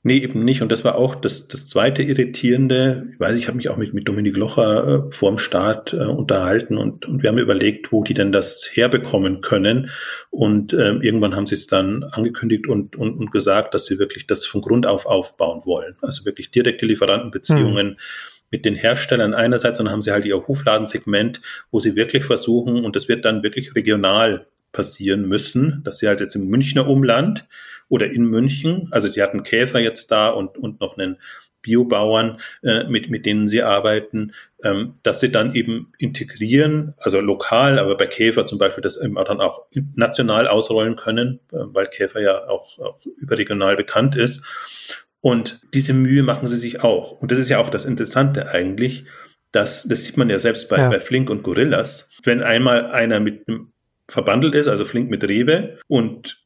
Nee, eben nicht. Und das war auch das, das zweite Irritierende. Ich weiß, ich habe mich auch mit, mit Dominik Locher äh, vorm Start äh, unterhalten und, und wir haben überlegt, wo die denn das herbekommen können. Und äh, irgendwann haben sie es dann angekündigt und, und, und gesagt, dass sie wirklich das von Grund auf aufbauen wollen. Also wirklich direkte Lieferantenbeziehungen. Hm mit den Herstellern einerseits, sondern haben sie halt ihr Hofladensegment, wo sie wirklich versuchen, und das wird dann wirklich regional passieren müssen, dass sie halt jetzt im Münchner Umland oder in München, also sie hatten Käfer jetzt da und, und noch einen Biobauern, äh, mit, mit denen sie arbeiten, ähm, dass sie dann eben integrieren, also lokal, aber bei Käfer zum Beispiel das eben dann auch national ausrollen können, äh, weil Käfer ja auch, auch überregional bekannt ist. Und diese Mühe machen sie sich auch. Und das ist ja auch das Interessante eigentlich, dass, das sieht man ja selbst bei, ja. bei Flink und Gorillas. Wenn einmal einer mit verbandelt ist, also Flink mit Rewe und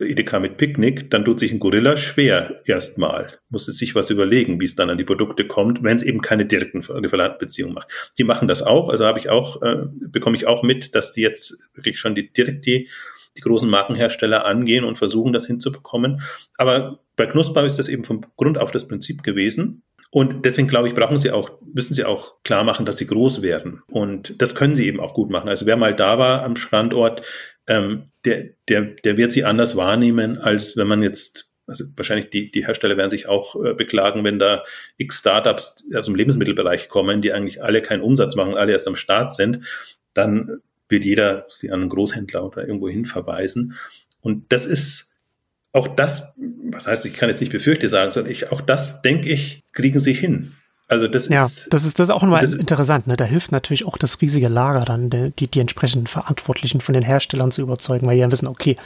Edeka mit Picknick, dann tut sich ein Gorilla schwer erstmal. Muss es sich was überlegen, wie es dann an die Produkte kommt, wenn es eben keine direkten Lieferantenbeziehungen macht. Sie machen das auch, also habe ich auch, äh, bekomme ich auch mit, dass die jetzt wirklich schon die direkt die die großen Markenhersteller angehen und versuchen, das hinzubekommen. Aber bei Knusper ist das eben vom Grund auf das Prinzip gewesen. Und deswegen glaube ich, brauchen sie auch, müssen sie auch klar machen, dass sie groß werden. Und das können sie eben auch gut machen. Also wer mal da war am Standort, ähm, der, der, der wird sie anders wahrnehmen, als wenn man jetzt also wahrscheinlich die, die Hersteller werden sich auch äh, beklagen, wenn da x Startups aus dem Lebensmittelbereich kommen, die eigentlich alle keinen Umsatz machen, alle erst am Start sind, dann wird jeder sie an einen Großhändler oder irgendwo hin verweisen. Und das ist auch das, was heißt, ich kann jetzt nicht befürchte sagen, sondern ich, auch das, denke ich, kriegen sie hin. Also das ja, ist. das ist das ist auch nochmal interessant. Ne? Da hilft natürlich auch das riesige Lager dann, die, die entsprechenden Verantwortlichen von den Herstellern zu überzeugen, weil die dann wissen, okay,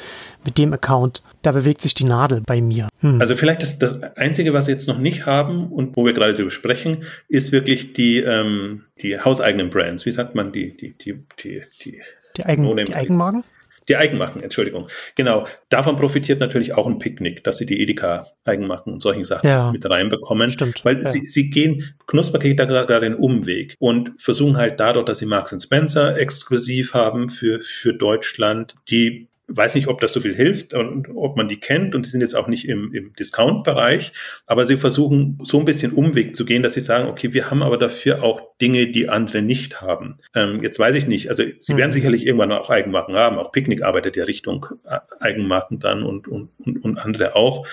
mit dem Account, da bewegt sich die Nadel bei mir. Hm. Also vielleicht das, das Einzige, was wir jetzt noch nicht haben und wo wir gerade darüber sprechen, ist wirklich die, ähm, die hauseigenen Brands. Wie sagt man die, die, die, die, die, die, Eigen, die Eigenmarken? Die Eigenmarken, Entschuldigung. Genau. Davon profitiert natürlich auch ein Picknick, dass sie die Edeka-Eigenmarken und solchen Sachen ja, mit reinbekommen. Stimmt. Weil ja. sie, sie gehen, Knusper geht da gerade den Umweg und versuchen halt dadurch, dass sie Marks Spencer exklusiv haben für, für Deutschland, die weiß nicht, ob das so viel hilft und ob man die kennt und die sind jetzt auch nicht im, im Discount-Bereich, aber sie versuchen so ein bisschen Umweg zu gehen, dass sie sagen, okay, wir haben aber dafür auch Dinge, die andere nicht haben. Ähm, jetzt weiß ich nicht, also sie mhm. werden sicherlich irgendwann auch Eigenmarken haben, auch Picknick arbeitet ja Richtung äh, Eigenmarken dann und, und, und, und andere auch.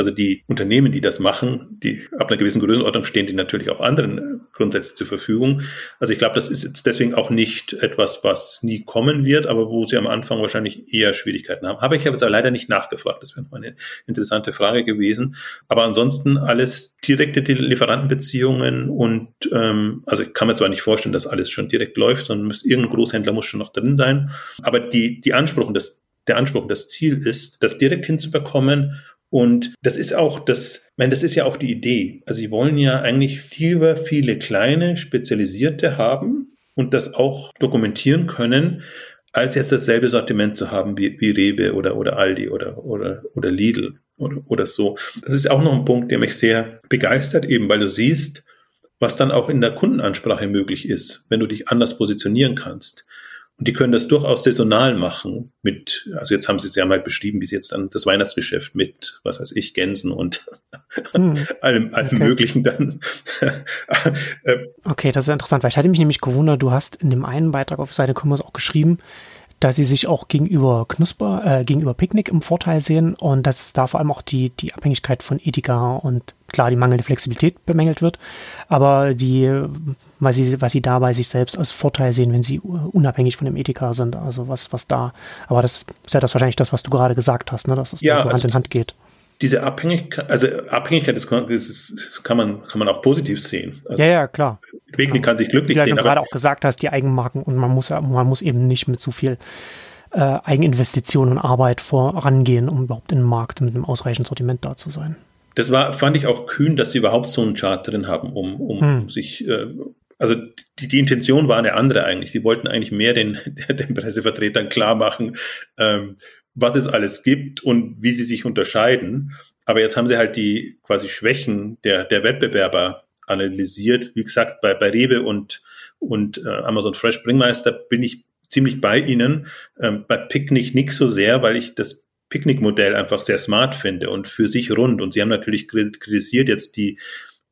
Also die Unternehmen, die das machen, die ab einer gewissen Größenordnung stehen, die natürlich auch anderen äh, grundsätzlich zur Verfügung. Also ich glaube, das ist jetzt deswegen auch nicht etwas, was nie kommen wird, aber wo sie am Anfang wahrscheinlich eher Schwierigkeiten haben. Habe ich jetzt aber leider nicht nachgefragt. Das wäre noch eine interessante Frage gewesen. Aber ansonsten alles direkte Lieferantenbeziehungen und ähm, also ich kann mir zwar nicht vorstellen, dass alles schon direkt läuft, sondern muss, irgendein Großhändler muss schon noch drin sein. Aber die, die Anspruch und das der Anspruch und das Ziel ist, das direkt hinzubekommen und das ist auch das, ich meine, das ist ja auch die Idee. Also sie wollen ja eigentlich lieber viele kleine, spezialisierte haben und das auch dokumentieren können, als jetzt dasselbe Sortiment zu haben wie, wie Rewe oder, oder Aldi oder, oder, oder Lidl oder, oder so. Das ist auch noch ein Punkt, der mich sehr begeistert, eben weil du siehst, was dann auch in der Kundenansprache möglich ist, wenn du dich anders positionieren kannst. Und die können das durchaus saisonal machen mit, also jetzt haben sie es ja mal beschrieben, wie sie jetzt dann das Weihnachtsgeschäft mit, was weiß ich, Gänsen und <laughs> hm. allem, allem okay. Möglichen dann. <laughs> okay, das ist interessant, weil ich hatte mich nämlich gewundert, du hast in dem einen Beitrag auf Seite Commerce auch geschrieben, dass sie sich auch gegenüber Knusper, äh, gegenüber Picknick im Vorteil sehen und dass da vor allem auch die, die Abhängigkeit von Edeka und klar die mangelnde Flexibilität bemängelt wird, aber die, was sie, was sie da bei sich selbst als Vorteil sehen, wenn sie unabhängig von dem Edeka sind, also was, was da, aber das ist ja das wahrscheinlich das, was du gerade gesagt hast, ne, dass es ja, so Hand also in Hand geht diese Abhängigkeit, also Abhängigkeit das kann, das kann man kann man auch positiv sehen. Also ja, ja, klar. Picknick genau. kann sich glücklich Wie sehen. Wie du gerade auch gesagt hast, die Eigenmarken und man muss man muss eben nicht mit zu viel äh, Eigeninvestition und Arbeit vorangehen, um überhaupt in den Markt mit einem ausreichenden Sortiment da zu sein. Das war, fand ich auch kühn, dass sie überhaupt so einen Chart drin haben, um, um hm. sich, äh, also die, die Intention war eine andere eigentlich. Sie wollten eigentlich mehr den, <laughs> den Pressevertretern klar machen, ähm, was es alles gibt und wie sie sich unterscheiden. Aber jetzt haben sie halt die quasi Schwächen der, der Wettbewerber analysiert. Wie gesagt, bei, bei Rewe und, und äh, Amazon Fresh Bringmeister bin ich ziemlich bei ihnen. Ähm, bei Picknick nicht so sehr, weil ich das Picknick-Modell einfach sehr smart finde und für sich rund. Und sie haben natürlich kritisiert jetzt die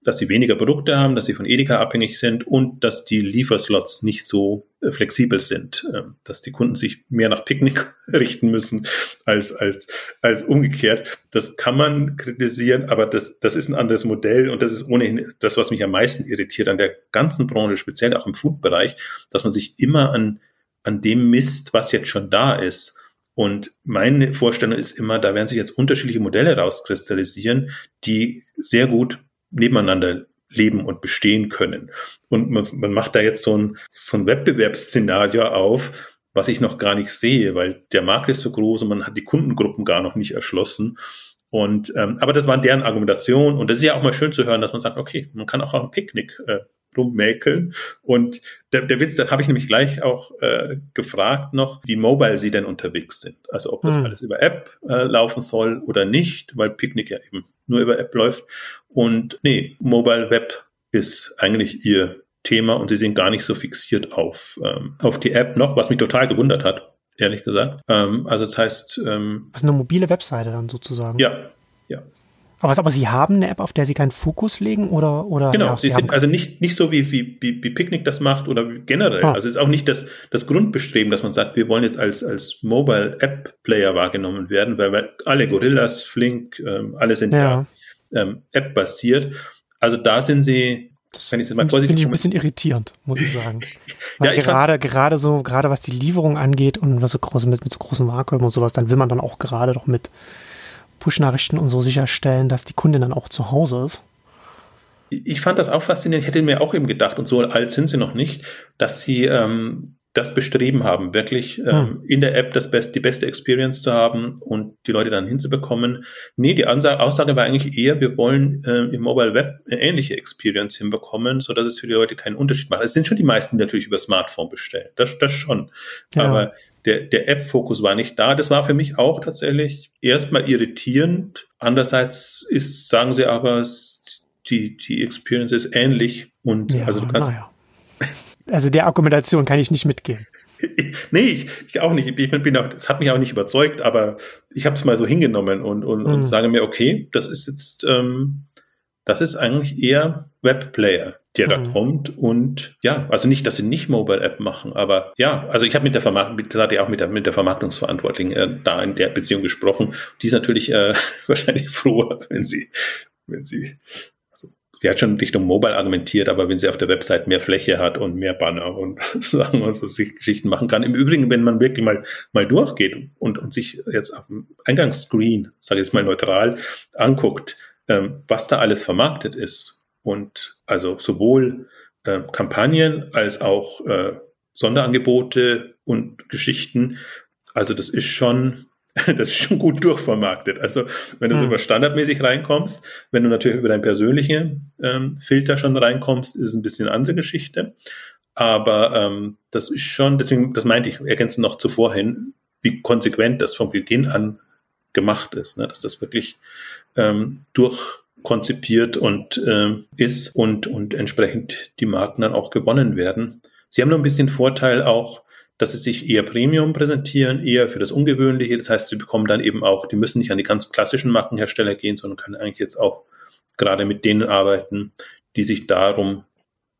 dass sie weniger Produkte haben, dass sie von Edeka abhängig sind und dass die Lieferslots nicht so äh, flexibel sind, äh, dass die Kunden sich mehr nach Picknick <laughs> richten müssen als, als, als umgekehrt. Das kann man kritisieren, aber das, das ist ein anderes Modell und das ist ohnehin das, was mich am meisten irritiert an der ganzen Branche, speziell auch im Food-Bereich, dass man sich immer an, an dem misst, was jetzt schon da ist. Und meine Vorstellung ist immer, da werden sich jetzt unterschiedliche Modelle rauskristallisieren, die sehr gut nebeneinander leben und bestehen können. Und man, man macht da jetzt so ein, so ein Wettbewerbsszenario auf, was ich noch gar nicht sehe, weil der Markt ist so groß und man hat die Kundengruppen gar noch nicht erschlossen. Und ähm, aber das war deren Argumentation und das ist ja auch mal schön zu hören, dass man sagt, okay, man kann auch am Picknick äh, rummäkeln. Und der, der Witz, da habe ich nämlich gleich auch äh, gefragt noch, wie mobile sie denn unterwegs sind. Also ob das hm. alles über App äh, laufen soll oder nicht, weil Picknick ja eben nur über App läuft. Und nee, Mobile Web ist eigentlich ihr Thema und sie sind gar nicht so fixiert auf, ähm, auf die App noch, was mich total gewundert hat, ehrlich gesagt. Ähm, also das heißt. Ähm, das ist eine mobile Webseite dann sozusagen. Ja, ja. Aber, aber Sie haben eine App, auf der Sie keinen Fokus legen oder oder genau, ja, Sie, Sie sind also nicht nicht so wie wie wie, wie Picnic das macht oder generell. Ah. Also es ist auch nicht das das Grundbestreben, dass man sagt, wir wollen jetzt als als Mobile App Player wahrgenommen werden, weil, weil alle Gorillas, Flink, ähm, alle sind ja, ja ähm, App basiert. Also da sind Sie das wenn ich es mal vorsichtig finde ich ein bisschen irritierend, muss ich sagen. <laughs> ja, ich gerade, gerade so, gerade was die Lieferung angeht und was so groß mit, mit so großen Markträumen und sowas, dann will man dann auch gerade doch mit Push-Nachrichten und so sicherstellen, dass die Kundin dann auch zu Hause ist. Ich fand das auch faszinierend. Ich hätte mir auch eben gedacht, und so alt sind sie noch nicht, dass sie ähm, das Bestreben haben, wirklich ähm, hm. in der App das best, die beste Experience zu haben und die Leute dann hinzubekommen. Nee, die Ansage, Aussage war eigentlich eher, wir wollen äh, im Mobile Web eine ähnliche Experience hinbekommen, so dass es für die Leute keinen Unterschied macht. Es sind schon die meisten natürlich über Smartphone bestellt, das, das schon. Ja. Aber der, der App-Fokus war nicht da. Das war für mich auch tatsächlich erstmal irritierend. Andererseits ist, sagen sie aber, die, die Experience ist ähnlich und ja, also du kannst. Ja. Also der Argumentation kann ich nicht mitgehen. <laughs> nee, ich, ich auch nicht. Ich bin auch, das hat mich auch nicht überzeugt, aber ich habe es mal so hingenommen und, und, mhm. und sage mir, okay, das ist jetzt, ähm, das ist eigentlich eher Webplayer, der mhm. da kommt. Und ja, also nicht, dass sie nicht Mobile App machen, aber ja, also ich habe mit der Vermarktung, das hatte ich auch mit der, mit der Vermarktungsverantwortlichen äh, da in der Beziehung gesprochen. Die ist natürlich äh, <laughs> wahrscheinlich froh, wenn sie, wenn sie sie hat schon Richtung Mobile argumentiert, aber wenn sie auf der Website mehr Fläche hat und mehr Banner und <laughs> Sachen und so sich Geschichten machen kann. Im Übrigen, wenn man wirklich mal, mal durchgeht und, und sich jetzt auf dem Eingangsscreen, sage ich jetzt mal neutral, anguckt, ähm, was da alles vermarktet ist und also sowohl äh, Kampagnen als auch äh, Sonderangebote und Geschichten. Also das ist schon <laughs> das ist schon gut durchvermarktet. Also wenn du hm. so über standardmäßig reinkommst, wenn du natürlich über deinen persönlichen ähm, Filter schon reinkommst, ist es ein bisschen eine andere Geschichte. Aber ähm, das ist schon, deswegen, das meinte ich ergänzend noch zuvor hin, wie konsequent das von Beginn an gemacht ist, ne? dass das wirklich ähm, durchkonzipiert und ähm, ist und, und entsprechend die Marken dann auch gewonnen werden. Sie haben noch ein bisschen Vorteil auch, dass sie sich eher Premium präsentieren, eher für das Ungewöhnliche. Das heißt, sie bekommen dann eben auch, die müssen nicht an die ganz klassischen Markenhersteller gehen, sondern können eigentlich jetzt auch gerade mit denen arbeiten, die sich darum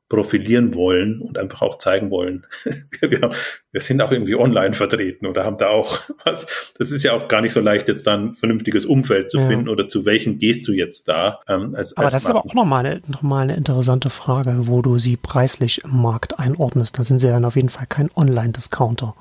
profilieren wollen und einfach auch zeigen wollen. <laughs> wir, wir, sind auch irgendwie online vertreten oder haben da auch <laughs> was. Das ist ja auch gar nicht so leicht, jetzt dann ein vernünftiges Umfeld zu ja. finden oder zu welchem gehst du jetzt da. Ähm, als, aber als das ist aber auch nochmal eine, noch mal eine interessante Frage, wo du sie preislich im Markt einordnest. Da sind sie dann auf jeden Fall kein Online-Discounter.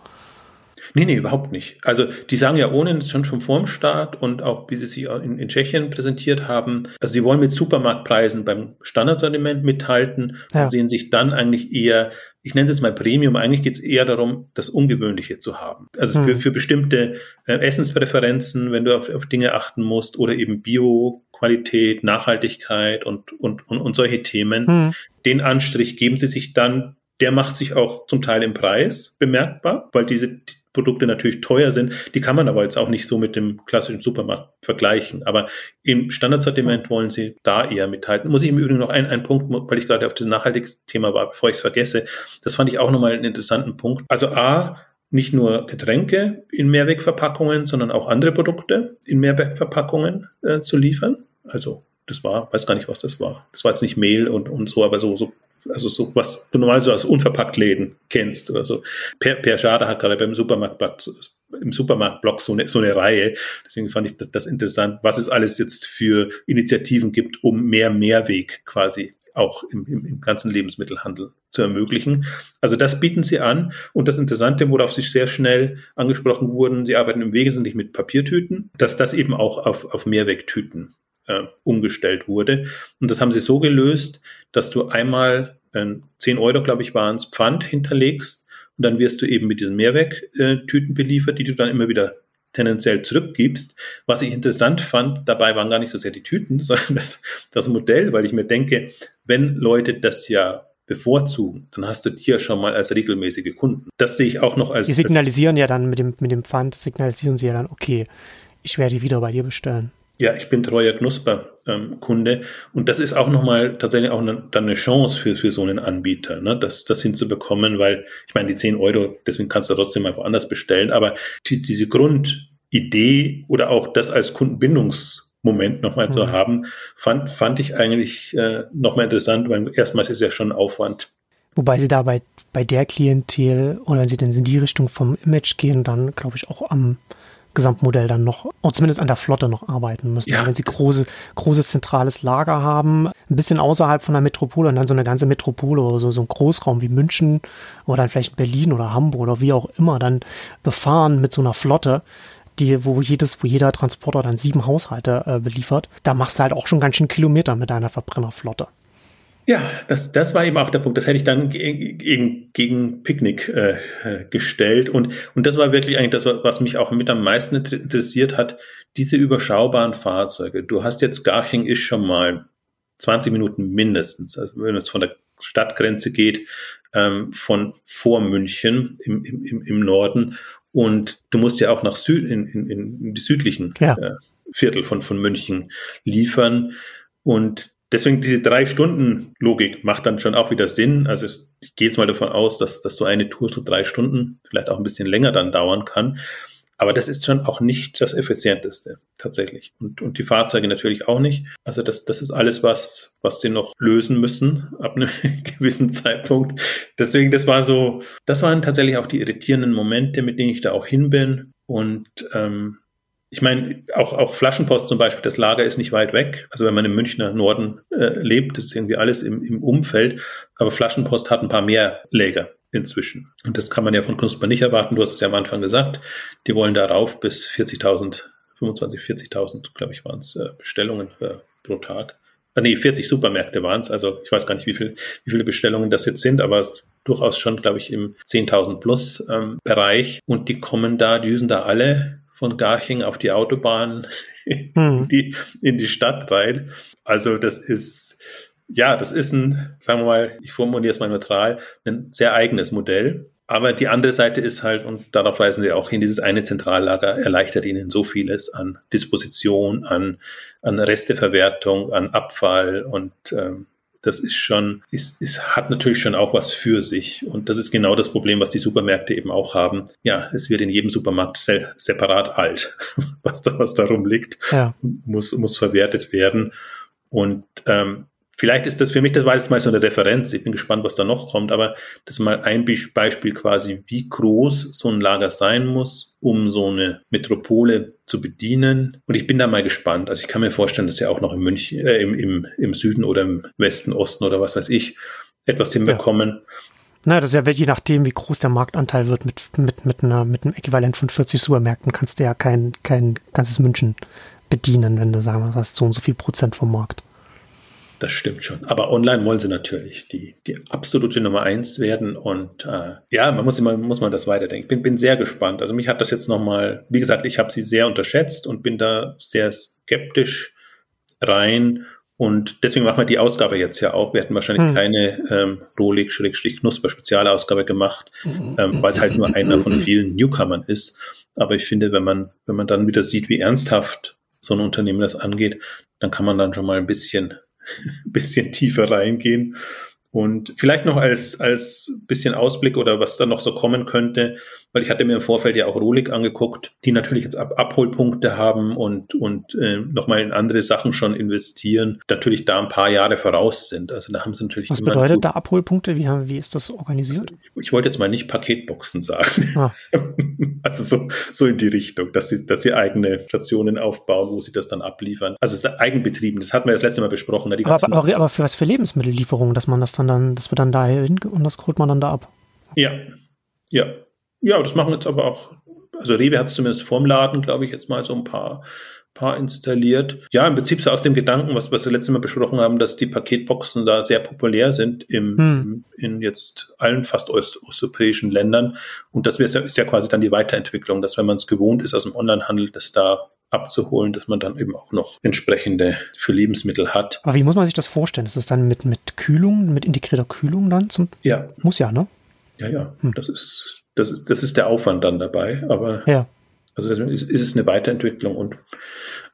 Nee, nee, überhaupt nicht. Also die sagen ja ohne schon schon vorm Start und auch wie sie sich in, in Tschechien präsentiert haben, also sie wollen mit Supermarktpreisen beim Standardsortiment mithalten ja. und sehen sich dann eigentlich eher, ich nenne es mal Premium, eigentlich geht es eher darum, das Ungewöhnliche zu haben. Also hm. für, für bestimmte äh, Essenspräferenzen, wenn du auf, auf Dinge achten musst oder eben Bio, Qualität, Nachhaltigkeit und, und, und, und solche Themen. Hm. Den Anstrich geben sie sich dann der macht sich auch zum Teil im Preis bemerkbar, weil diese Produkte natürlich teuer sind. Die kann man aber jetzt auch nicht so mit dem klassischen Supermarkt vergleichen. Aber im Standardsortiment wollen sie da eher mithalten. Muss ich im Übrigen noch einen, einen Punkt, weil ich gerade auf das Nachhaltigkeitsthema war, bevor ich es vergesse. Das fand ich auch nochmal einen interessanten Punkt. Also A, nicht nur Getränke in Mehrwegverpackungen, sondern auch andere Produkte in Mehrwegverpackungen äh, zu liefern. Also das war, weiß gar nicht, was das war. Das war jetzt nicht Mehl und, und so, aber so, so also so, was du normal so als Unverpacktläden kennst oder so. Per, per Schade hat gerade beim Supermarktblock, im Supermarktblock so eine, so eine Reihe. Deswegen fand ich das, das interessant, was es alles jetzt für Initiativen gibt, um mehr Mehrweg quasi auch im, im, im ganzen Lebensmittelhandel zu ermöglichen. Also das bieten sie an. Und das Interessante, worauf sie sehr schnell angesprochen wurden, sie arbeiten im Wesentlichen mit Papiertüten, dass das eben auch auf, auf Mehrwegtüten äh, umgestellt wurde. Und das haben sie so gelöst, dass du einmal äh, 10 Euro, glaube ich, waren es, Pfand hinterlegst und dann wirst du eben mit diesen Mehrwegtüten beliefert, die du dann immer wieder tendenziell zurückgibst. Was ich interessant fand, dabei waren gar nicht so sehr die Tüten, <laughs> sondern das, das Modell, weil ich mir denke, wenn Leute das ja bevorzugen, dann hast du hier schon mal als regelmäßige Kunden. Das sehe ich auch noch als. Die signalisieren ja dann mit dem, mit dem Pfand, signalisieren sie ja dann, okay, ich werde wieder bei dir bestellen. Ja, ich bin treuer Knusper-Kunde ähm, und das ist auch nochmal tatsächlich auch eine, dann eine Chance für, für so einen Anbieter, ne, das, das hinzubekommen, weil ich meine, die 10 Euro, deswegen kannst du trotzdem mal woanders bestellen, aber die, diese Grundidee oder auch das als Kundenbindungsmoment nochmal mhm. zu haben, fand, fand ich eigentlich äh, nochmal interessant, weil erstmals ist ja schon Aufwand. Wobei sie dabei bei der Klientel oder wenn sie dann in die Richtung vom Image gehen, dann glaube ich auch am Gesamtmodell dann noch, oder zumindest an der Flotte noch arbeiten müssen. Ja. Wenn sie große, großes zentrales Lager haben, ein bisschen außerhalb von der Metropole und dann so eine ganze Metropole oder so, so ein Großraum wie München oder dann vielleicht Berlin oder Hamburg oder wie auch immer dann befahren mit so einer Flotte, die, wo jedes, wo jeder Transporter dann sieben Haushalte äh, beliefert, da machst du halt auch schon ganz schön Kilometer mit deiner Verbrennerflotte. Ja, das, das war eben auch der Punkt. Das hätte ich dann gegen, gegen Picknick äh, gestellt. Und, und das war wirklich eigentlich das, was mich auch mit am meisten interessiert hat. Diese überschaubaren Fahrzeuge. Du hast jetzt Garching ist schon mal 20 Minuten mindestens. Also wenn es von der Stadtgrenze geht, ähm, von vor München im, im, im Norden. Und du musst ja auch nach Süd, in, in, in die südlichen ja. äh, Viertel von, von München liefern. Und Deswegen diese drei Stunden Logik macht dann schon auch wieder Sinn. Also ich gehe jetzt mal davon aus, dass, dass so eine Tour so drei Stunden, vielleicht auch ein bisschen länger dann dauern kann. Aber das ist schon auch nicht das Effizienteste tatsächlich. Und, und die Fahrzeuge natürlich auch nicht. Also das, das ist alles, was, was sie noch lösen müssen ab einem <laughs> gewissen Zeitpunkt. Deswegen, das war so, das waren tatsächlich auch die irritierenden Momente, mit denen ich da auch hin bin. Und ähm, ich meine, auch, auch Flaschenpost zum Beispiel, das Lager ist nicht weit weg. Also wenn man im Münchner Norden äh, lebt, ist irgendwie alles im, im Umfeld. Aber Flaschenpost hat ein paar mehr Läger inzwischen. Und das kann man ja von Knusper nicht erwarten. Du hast es ja am Anfang gesagt. Die wollen darauf bis 40.000, 25, 40.000, glaube ich, waren es äh, Bestellungen äh, pro Tag. Ah, nee, 40 Supermärkte waren es. Also ich weiß gar nicht, wie, viel, wie viele Bestellungen das jetzt sind, aber durchaus schon, glaube ich, im 10.000 plus ähm, Bereich. Und die kommen da, die düsen da alle von Garching auf die Autobahn <laughs> hm. in, die, in die Stadt rein. Also das ist, ja, das ist ein, sagen wir mal, ich formuliere es mal neutral, ein sehr eigenes Modell. Aber die andere Seite ist halt, und darauf weisen wir auch hin, dieses eine Zentrallager erleichtert ihnen so vieles an Disposition, an, an Resteverwertung, an Abfall und ähm, das ist schon, ist, ist, hat natürlich schon auch was für sich. Und das ist genau das Problem, was die Supermärkte eben auch haben. Ja, es wird in jedem Supermarkt se separat alt, <laughs> was da, was darum liegt, ja. muss, muss verwertet werden. Und ähm, Vielleicht ist das für mich, das war jetzt mal so eine Referenz. Ich bin gespannt, was da noch kommt, aber das ist mal ein Beispiel quasi, wie groß so ein Lager sein muss, um so eine Metropole zu bedienen. Und ich bin da mal gespannt. Also ich kann mir vorstellen, dass ja auch noch im München, äh, im, im, im Süden oder im Westen, Osten oder was weiß ich, etwas hinbekommen. Ja. Na, das ist ja je nachdem, wie groß der Marktanteil wird, mit, mit, mit, einer, mit einem Äquivalent von 40 Supermärkten kannst du ja kein, kein ganzes München bedienen, wenn du sagen wir, hast so und so viel Prozent vom Markt. Das stimmt schon. Aber online wollen sie natürlich die, die absolute Nummer eins werden. Und äh, ja, man muss immer, muss man das weiterdenken. Ich bin, bin sehr gespannt. Also mich hat das jetzt nochmal, wie gesagt, ich habe sie sehr unterschätzt und bin da sehr skeptisch rein. Und deswegen machen wir die Ausgabe jetzt ja auch. Wir hätten wahrscheinlich hm. keine ähm, Rohlig-Knusper-Spezialausgabe gemacht, ähm, weil es halt nur einer von vielen Newcomern ist. Aber ich finde, wenn man, wenn man dann wieder sieht, wie ernsthaft so ein Unternehmen das angeht, dann kann man dann schon mal ein bisschen <laughs> bisschen tiefer reingehen. Und vielleicht noch als, als bisschen Ausblick oder was da noch so kommen könnte, weil ich hatte mir im Vorfeld ja auch Rolik angeguckt, die natürlich jetzt Ab Abholpunkte haben und, und äh, nochmal in andere Sachen schon investieren, natürlich da ein paar Jahre voraus sind. Also da haben sie natürlich. Was bedeutet da Abholpunkte? Wie, haben, wie ist das organisiert? Also, ich wollte jetzt mal nicht Paketboxen sagen. Ah. <laughs> also so, so in die Richtung, dass sie, dass sie eigene Stationen aufbauen, wo sie das dann abliefern. Also es ist eigenbetrieben, das hatten wir das letzte Mal besprochen. Ne? aber, aber, aber für was für Lebensmittellieferungen, dass man das dann dann, das wird dann da hin und das holt man dann da ab. Ja, ja, ja, das machen jetzt aber auch, also Rewe hat es zumindest vorm Laden, glaube ich, jetzt mal so ein paar, paar installiert. Ja, im Prinzip so aus dem Gedanken, was, was wir letztes Mal besprochen haben, dass die Paketboxen da sehr populär sind im, hm. in jetzt allen fast ost osteuropäischen Ländern. Und das ist ja, ist ja quasi dann die Weiterentwicklung, dass wenn man es gewohnt ist aus dem Onlinehandel, das da abzuholen, dass man dann eben auch noch entsprechende für Lebensmittel hat. Aber wie muss man sich das vorstellen? Ist das dann mit, mit Kühlung, mit integrierter Kühlung dann zum? Ja. Muss ja, ne? Ja, ja. Hm. Das ist das ist, das ist der Aufwand dann dabei, aber ja. also deswegen ist, ist es eine Weiterentwicklung und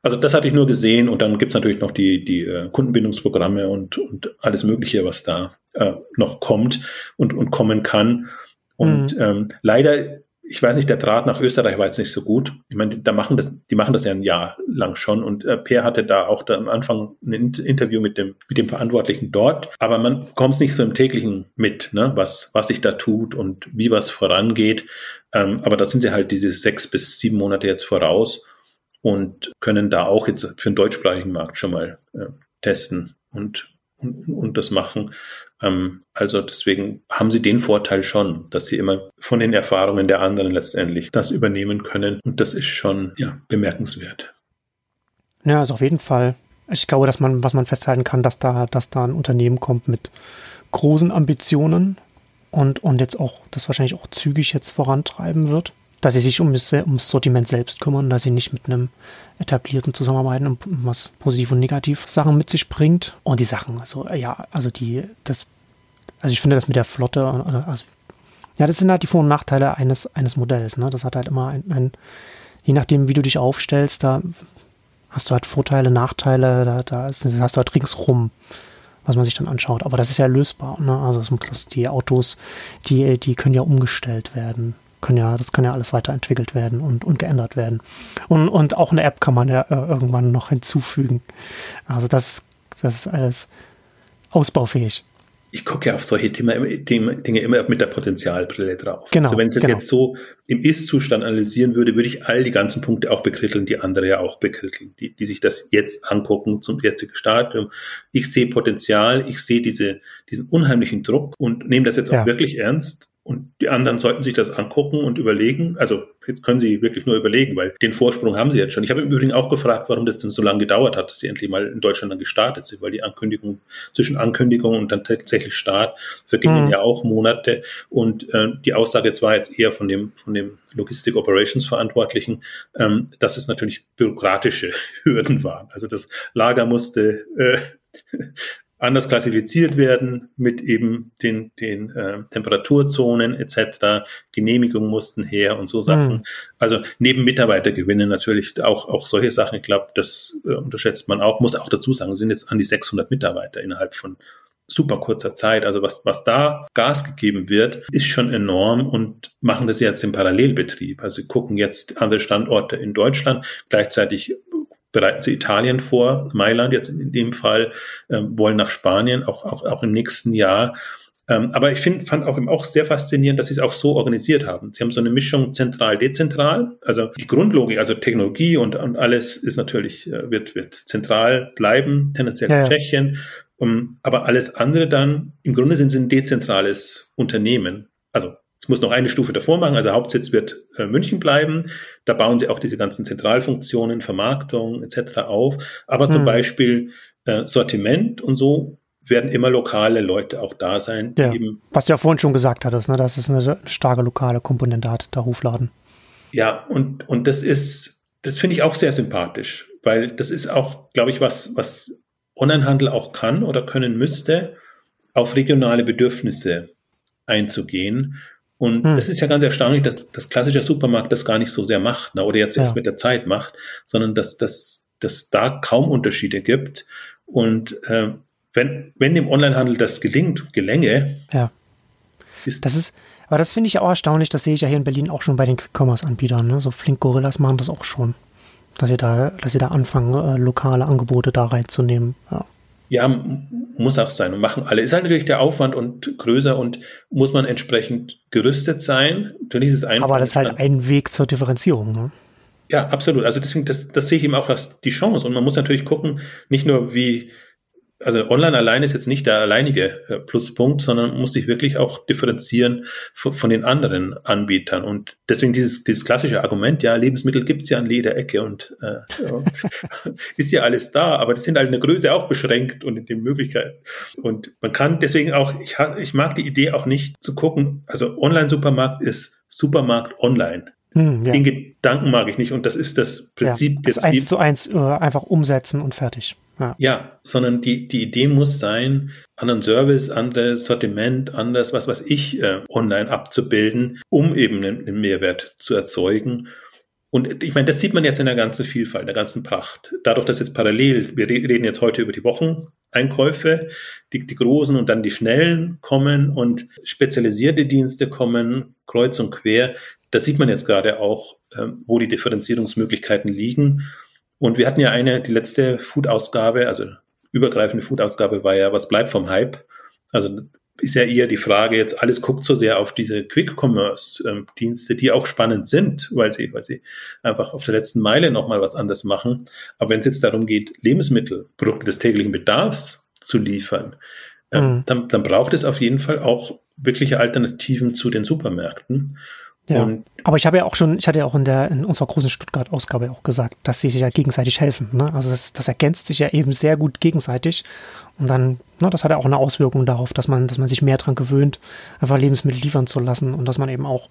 also das hatte ich nur gesehen und dann gibt's natürlich noch die, die äh, Kundenbindungsprogramme und, und alles Mögliche, was da äh, noch kommt und, und kommen kann. Und mhm. ähm, leider ich weiß nicht, der Draht nach Österreich war jetzt nicht so gut. Ich meine, da machen das, die machen das ja ein Jahr lang schon. Und äh, Per hatte da auch da am Anfang ein Interview mit dem, mit dem Verantwortlichen dort. Aber man kommt nicht so im täglichen mit, ne, was, was sich da tut und wie was vorangeht. Ähm, aber da sind sie halt diese sechs bis sieben Monate jetzt voraus und können da auch jetzt für den deutschsprachigen Markt schon mal äh, testen und, und, und das machen. Ähm, also deswegen haben sie den Vorteil schon, dass sie immer von den Erfahrungen der anderen letztendlich das übernehmen können. Und das ist schon ja, bemerkenswert. Ja, also auf jeden Fall. Ich glaube, dass man, was man festhalten kann, dass da, dass da ein Unternehmen kommt mit großen Ambitionen und, und jetzt auch das wahrscheinlich auch zügig jetzt vorantreiben wird dass sie sich um ums Sortiment selbst kümmern, dass sie nicht mit einem etablierten zusammenarbeiten, was positiv und negativ Sachen mit sich bringt. Und die Sachen, also ja, also die, das, also ich finde das mit der Flotte, also, ja, das sind halt die Vor- und Nachteile eines, eines Modells, ne? Das hat halt immer ein, ein, je nachdem, wie du dich aufstellst, da hast du halt Vorteile, Nachteile, da, da hast du halt ringsrum was man sich dann anschaut. Aber das ist ja lösbar. Ne? Also die Autos, die, die können ja umgestellt werden kann ja, das kann ja alles weiterentwickelt werden und, und geändert werden. Und, und auch eine App kann man ja äh, irgendwann noch hinzufügen. Also das, das ist alles ausbaufähig ich gucke ja auf solche Thema, Dinge immer mit der Potenzialbrille drauf. Genau, also wenn ich das genau. jetzt so im Ist-Zustand analysieren würde, würde ich all die ganzen Punkte auch bekritteln, die andere ja auch bekritteln, die, die sich das jetzt angucken zum jetzigen Stadium. Ich sehe Potenzial, ich sehe diese, diesen unheimlichen Druck und nehme das jetzt auch Ja. wirklich ernst. Und die anderen sollten sich das angucken und überlegen. Also jetzt können sie wirklich nur überlegen, weil den Vorsprung haben sie jetzt schon. Ich habe im Übrigen auch gefragt, warum das denn so lange gedauert hat, dass sie endlich mal in Deutschland dann gestartet sind, weil die Ankündigung zwischen Ankündigung und dann tatsächlich Start vergingen Mhm. ja auch Monate. Und äh, die Aussage jetzt war jetzt eher von dem von dem Logistik Operations Verantwortlichen, ähm, dass es natürlich bürokratische <laughs> Hürden waren. Also das Lager musste äh, anders klassifiziert werden mit eben den, den äh, Temperaturzonen etc. Genehmigungen mussten her und so Sachen. Mhm. Also neben Mitarbeitergewinnen natürlich auch, auch solche Sachen. Ich glaube, das äh, unterschätzt man auch. Muss auch dazu sagen, sind jetzt an die 600 Mitarbeiter innerhalb von super kurzer Zeit. Also was, was da Gas gegeben wird, ist schon enorm und machen das jetzt im Parallelbetrieb. Also gucken jetzt andere Standorte in Deutschland. Gleichzeitig bereiten sie Italien vor, Mailand jetzt in dem Fall, ähm, wollen nach Spanien, auch, auch, auch im nächsten Jahr. Ähm, aber ich find, fand auch, auch sehr faszinierend, dass sie es auch so organisiert haben. Sie haben so eine Mischung zentral-dezentral. Also die Grundlogik, also Technologie und, und alles ist natürlich, äh, wird, wird zentral bleiben, tendenziell Ja, in. Tschechien. Um, aber alles andere dann, im Grunde sind sie ein dezentrales Unternehmen. Also es muss noch eine Stufe davor machen, also Hauptsitz wird äh, München bleiben. Da bauen sie auch diese ganzen Zentralfunktionen, Vermarktung etc. auf. Aber zum Hm. Beispiel äh, Sortiment und so werden immer lokale Leute auch da sein, Ja. eben Was du ja vorhin schon gesagt hattest, ne, dass es eine starke lokale Komponente hat, der Hofladen. Ja, und, und das ist, das finde ich auch sehr sympathisch, weil das ist auch, glaube ich, was, was Onlinehandel auch kann oder können müsste, auf regionale Bedürfnisse einzugehen. Und Hm. das ist ja ganz erstaunlich, dass das klassische Supermarkt das gar nicht so sehr macht, ne, oder jetzt erst Ja. mit der Zeit macht, sondern dass dass dass da kaum Unterschiede gibt. Und äh, wenn, wenn dem Onlinehandel das gelingt, gelänge, Ja. ist Das ist, aber das finde ich ja auch erstaunlich, das sehe ich ja hier in Berlin auch schon bei den Quick-Commerce-Anbietern. Ne? So Flink Gorillas machen das auch schon. Dass sie da, dass sie da anfangen, äh, lokale Angebote da reinzunehmen. Ja. Ja, muss auch sein und machen alle. Ist halt natürlich der Aufwand und größer und muss man entsprechend gerüstet sein. Natürlich ist es einfach. Aber das ist halt ein Weg zur Differenzierung. Ne? Ja, absolut. Also deswegen, das, das sehe ich eben auch als die Chance. Und man muss natürlich gucken, nicht nur wie, also online allein ist jetzt nicht der alleinige äh, Pluspunkt, sondern muss sich wirklich auch differenzieren von, von den anderen Anbietern. Und deswegen dieses, dieses klassische Argument, ja, Lebensmittel gibt's ja an jeder Ecke und, äh, und <laughs> ist ja alles da, aber das sind halt in der Größe auch beschränkt und in den Möglichkeiten. Und man kann deswegen auch, ich, ich mag die Idee auch nicht zu gucken, also Online-Supermarkt ist Supermarkt online. Hm, ja. Den Gedanken mag ich nicht und das ist das Prinzip ja. Das jetzt. eins zu eins äh, einfach umsetzen und fertig. Ja. ja, sondern die, die Idee muss sein, anderen Service, anderes Sortiment, anders, was weiß ich, äh, online abzubilden, um eben einen, einen Mehrwert zu erzeugen. Und ich meine, das sieht man jetzt in der ganzen Vielfalt, in der ganzen Pracht. Dadurch, dass jetzt parallel, wir re- reden jetzt heute über die Wocheneinkäufe, die, die großen und dann die schnellen kommen und spezialisierte Dienste kommen, kreuz und quer. Das sieht man jetzt gerade auch, ähm, wo die Differenzierungsmöglichkeiten liegen. Und wir hatten ja eine, die letzte Food-Ausgabe, also übergreifende Food-Ausgabe war ja, was bleibt vom Hype? Also ist ja eher die Frage jetzt, alles guckt so sehr auf diese Quick-Commerce-Dienste, die auch spannend sind, weil sie, weil sie einfach auf der letzten Meile nochmal was anderes machen. Aber wenn es jetzt darum geht, Lebensmittel, Produkte des täglichen Bedarfs zu liefern, ähm, Mhm. dann, dann braucht es auf jeden Fall auch wirkliche Alternativen zu den Supermärkten. Ja. Und Aber ich habe ja auch schon, ich hatte ja auch in der in unserer großen Stuttgart-Ausgabe auch gesagt, dass sie sich ja gegenseitig helfen. Ne? Also das, das ergänzt sich ja eben sehr gut gegenseitig. Und dann, ne, das hat ja auch eine Auswirkung darauf, dass man, dass man sich mehr dran gewöhnt, einfach Lebensmittel liefern zu lassen und dass man eben auch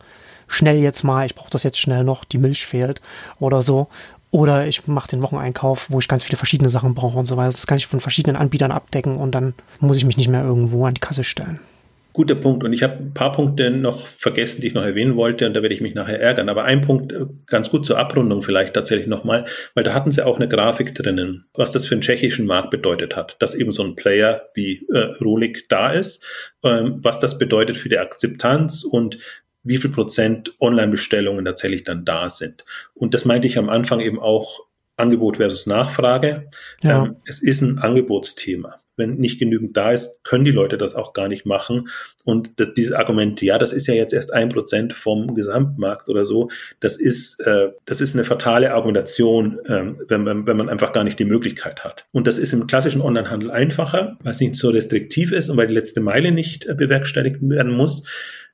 schnell jetzt mal, ich brauche das jetzt schnell noch, die Milch fehlt oder so. Oder ich mache den Wocheneinkauf, wo ich ganz viele verschiedene Sachen brauche und so weiter. Das kann ich von verschiedenen Anbietern abdecken und dann muss ich mich nicht mehr irgendwo an die Kasse stellen. Guter Punkt. Und ich habe ein paar Punkte noch vergessen, die ich noch erwähnen wollte, und da werde ich mich nachher ärgern. Aber ein Punkt, äh, ganz gut zur Abrundung vielleicht tatsächlich nochmal, weil da hatten sie auch eine Grafik drinnen, was das für den tschechischen Markt bedeutet hat, dass eben so ein Player wie äh, Rolik da ist, ähm, was das bedeutet für die Akzeptanz und wie viel Prozent Online-Bestellungen tatsächlich dann da sind. Und das meinte ich am Anfang eben auch Angebot versus Nachfrage. Ja. Ähm, es ist ein Angebotsthema wenn nicht genügend da ist, können die Leute das auch gar nicht machen. Und das, dieses Argument, ja, das ist ja jetzt erst ein Prozent vom Gesamtmarkt oder so, das ist, äh, das ist eine fatale Argumentation, äh, wenn, man, wenn man einfach gar nicht die Möglichkeit hat. Und das ist im klassischen Onlinehandel einfacher, weil es nicht so restriktiv ist und weil die letzte Meile nicht äh, bewerkstelligt werden muss.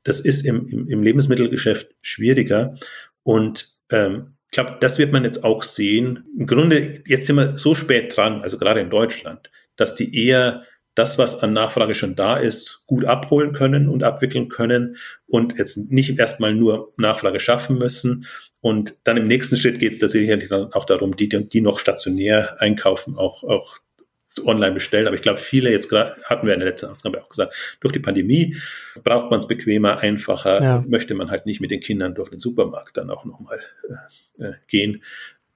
Das ist im, im, im Lebensmittelgeschäft schwieriger. Und ähm, ich glaube, das wird man jetzt auch sehen. Im Grunde, jetzt sind wir so spät dran, also gerade in Deutschland, dass die eher das, was an Nachfrage schon da ist, gut abholen können und abwickeln können und jetzt nicht erstmal nur Nachfrage schaffen müssen. Und dann im nächsten Schritt geht es tatsächlich dann auch darum, die, die noch stationär einkaufen, auch, auch online bestellen. Aber ich glaube, viele jetzt gerade, hatten wir in der letzten Ausgabe auch gesagt, durch die Pandemie braucht man es bequemer, einfacher, ja. möchte man halt nicht mit den Kindern durch den Supermarkt dann auch nochmal äh, äh, gehen,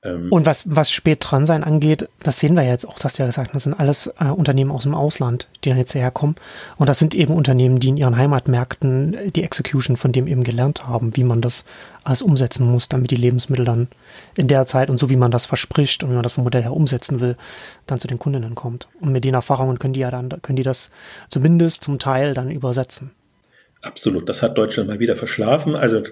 ähm, und was, was spät dran sein angeht, das sehen wir jetzt auch, das hast du ja gesagt, das sind alles äh, Unternehmen aus dem Ausland, die dann jetzt herkommen. Und das sind eben Unternehmen, die in ihren Heimatmärkten die Execution von dem eben gelernt haben, wie man das alles umsetzen muss, damit die Lebensmittel dann in der Zeit und so wie man das verspricht und wie man das vom Modell her umsetzen will, dann zu den Kundinnen kommt. Und mit den Erfahrungen können die ja dann, können die das zumindest zum Teil dann übersetzen. Absolut, das hat Deutschland mal wieder verschlafen. Also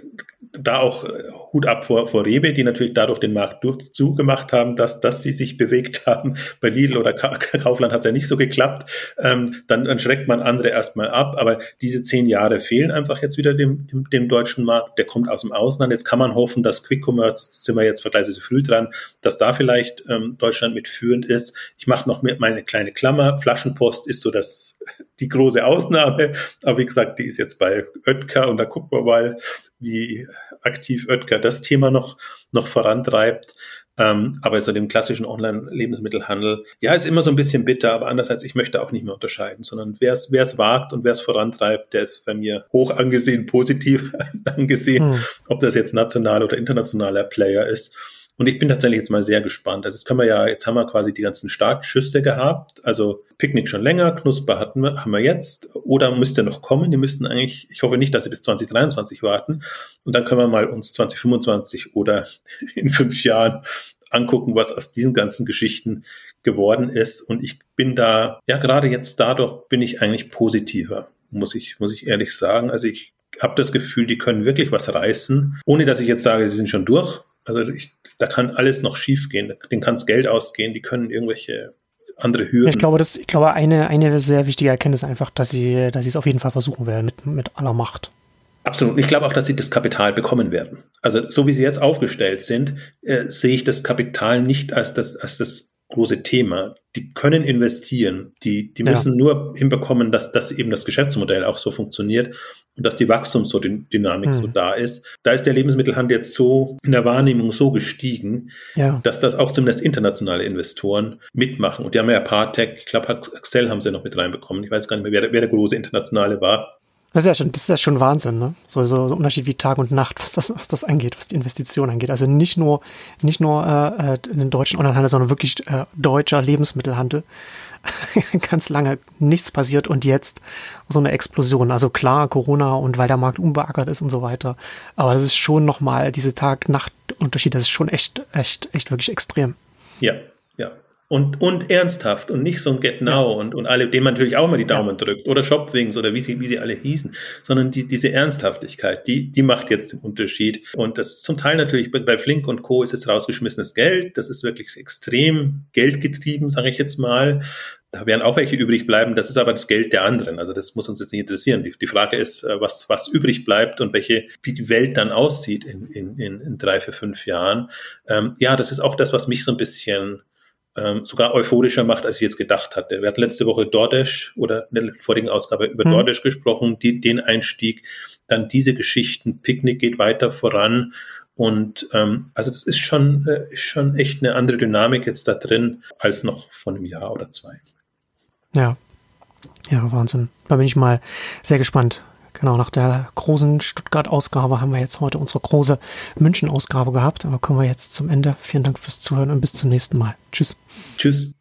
da auch äh, Hut ab vor, vor Rewe, die natürlich dadurch den Markt durch, zugemacht haben, dass, dass sie sich <laughs> bewegt haben. Bei Lidl oder Kaufland hat es ja nicht so geklappt. Ähm, dann, dann schreckt man andere erstmal ab. Aber diese zehn Jahre fehlen einfach jetzt wieder dem, dem, dem deutschen Markt. Der kommt aus dem Ausland. Jetzt kann man hoffen, dass Quick Commerce, sind wir jetzt vergleichsweise früh dran, dass da vielleicht ähm, Deutschland mitführend ist. Ich mache noch mit meine kleine Klammer. Flaschenpost ist so das, <laughs> die große Ausnahme. Aber wie gesagt, die ist jetzt bei Oetker und da gucken wir mal, wie aktiv Oetker das Thema noch, noch vorantreibt. Ähm, aber so dem klassischen Online-Lebensmittelhandel, ja, ist immer so ein bisschen bitter, aber andererseits, ich möchte auch nicht mehr unterscheiden, sondern wer es wagt und wer es vorantreibt, der ist bei mir hoch angesehen, positiv <laughs> angesehen, hm. ob das jetzt national oder internationaler Player ist. Und ich bin tatsächlich jetzt mal sehr gespannt. Also jetzt können wir ja, jetzt haben wir quasi die ganzen Startschüsse gehabt. Also Picknick schon länger, Knusper hatten wir, haben wir jetzt. Oder müsste noch kommen. Die müssten eigentlich, ich hoffe nicht, dass sie bis 2023 warten. Und dann können wir mal uns 2025 oder <laughs> in fünf Jahren angucken, was aus diesen ganzen Geschichten geworden ist. Und ich bin da, ja, gerade jetzt dadurch bin ich eigentlich positiver, muss ich, muss ich ehrlich sagen. Also ich habe das Gefühl, die können wirklich was reißen, ohne dass ich jetzt sage, sie sind schon durch. Also ich, da kann alles noch schief gehen. Den kann es Geld ausgehen, die können irgendwelche andere Hürden. Ich glaube, das, ich glaube, eine, eine sehr wichtige Erkenntnis ist einfach, dass sie, dass sie es auf jeden Fall versuchen werden, mit, mit aller Macht. Absolut. Ich glaube auch, dass sie das Kapital bekommen werden. Also so wie sie jetzt aufgestellt sind, äh, sehe ich das Kapital nicht als das, als das große Thema. Die können investieren. Die, die müssen ja. nur hinbekommen, dass, dass eben das Geschäftsmodell auch so funktioniert und dass die Wachstumsdynamik hm. so da ist. Da ist der Lebensmittelhandel jetzt so in der Wahrnehmung so gestiegen, ja. dass das auch zumindest internationale Investoren mitmachen. Und die haben ja Partec, ich glaube, Axel haben sie noch mit reinbekommen. Ich weiß gar nicht mehr, wer, wer der große internationale war. Das ist ja schon, das ist ja schon Wahnsinn, ne? So, so, so Unterschied wie Tag und Nacht, was das, was das angeht, was die Investition angeht. Also nicht nur, nicht nur äh, den deutschen Onlinehandel, sondern wirklich äh, deutscher Lebensmittelhandel. <laughs> Ganz lange nichts passiert und jetzt so eine Explosion. Also klar, Corona und weil der Markt unbeackert ist und so weiter. Aber das ist schon nochmal, diese Tag-Nacht-Unterschied, das ist schon echt, echt, echt wirklich extrem. Ja und, und ernsthaft und nicht so ein Get Now ja. und, und alle, dem man natürlich auch mal die Daumen ja. drückt oder Shopwings oder wie sie, wie sie alle hießen, sondern die, diese Ernsthaftigkeit, die, die macht jetzt den Unterschied. Und das ist zum Teil natürlich bei, bei Flink und Co. ist es rausgeschmissenes Geld. Das ist wirklich extrem geldgetrieben, sage ich jetzt mal. Da werden auch welche übrig bleiben. Das ist aber das Geld der anderen. Also das muss uns jetzt nicht interessieren. Die, die Frage ist, äh, was, was übrig bleibt und welche, wie die Welt dann aussieht in, in, in, in drei, vier, fünf Jahren. Ähm, ja, das ist auch das, was mich so ein bisschen ähm, sogar euphorischer macht, als ich jetzt gedacht hatte. Wir hatten letzte Woche DoorDash oder in der vorigen Ausgabe über mhm. DoorDash gesprochen, die, den Einstieg, dann diese Geschichten, Picknick geht weiter voran. Und ähm, also das ist schon, äh, ist schon echt eine andere Dynamik jetzt da drin als noch von einem Jahr oder zwei. Ja. Ja, Wahnsinn. Da bin ich mal sehr gespannt, Genau, nach der großen Stuttgart-Ausgabe haben wir jetzt heute unsere große München-Ausgabe gehabt, aber kommen wir jetzt zum Ende. Vielen Dank fürs Zuhören und bis zum nächsten Mal. Tschüss. Tschüss.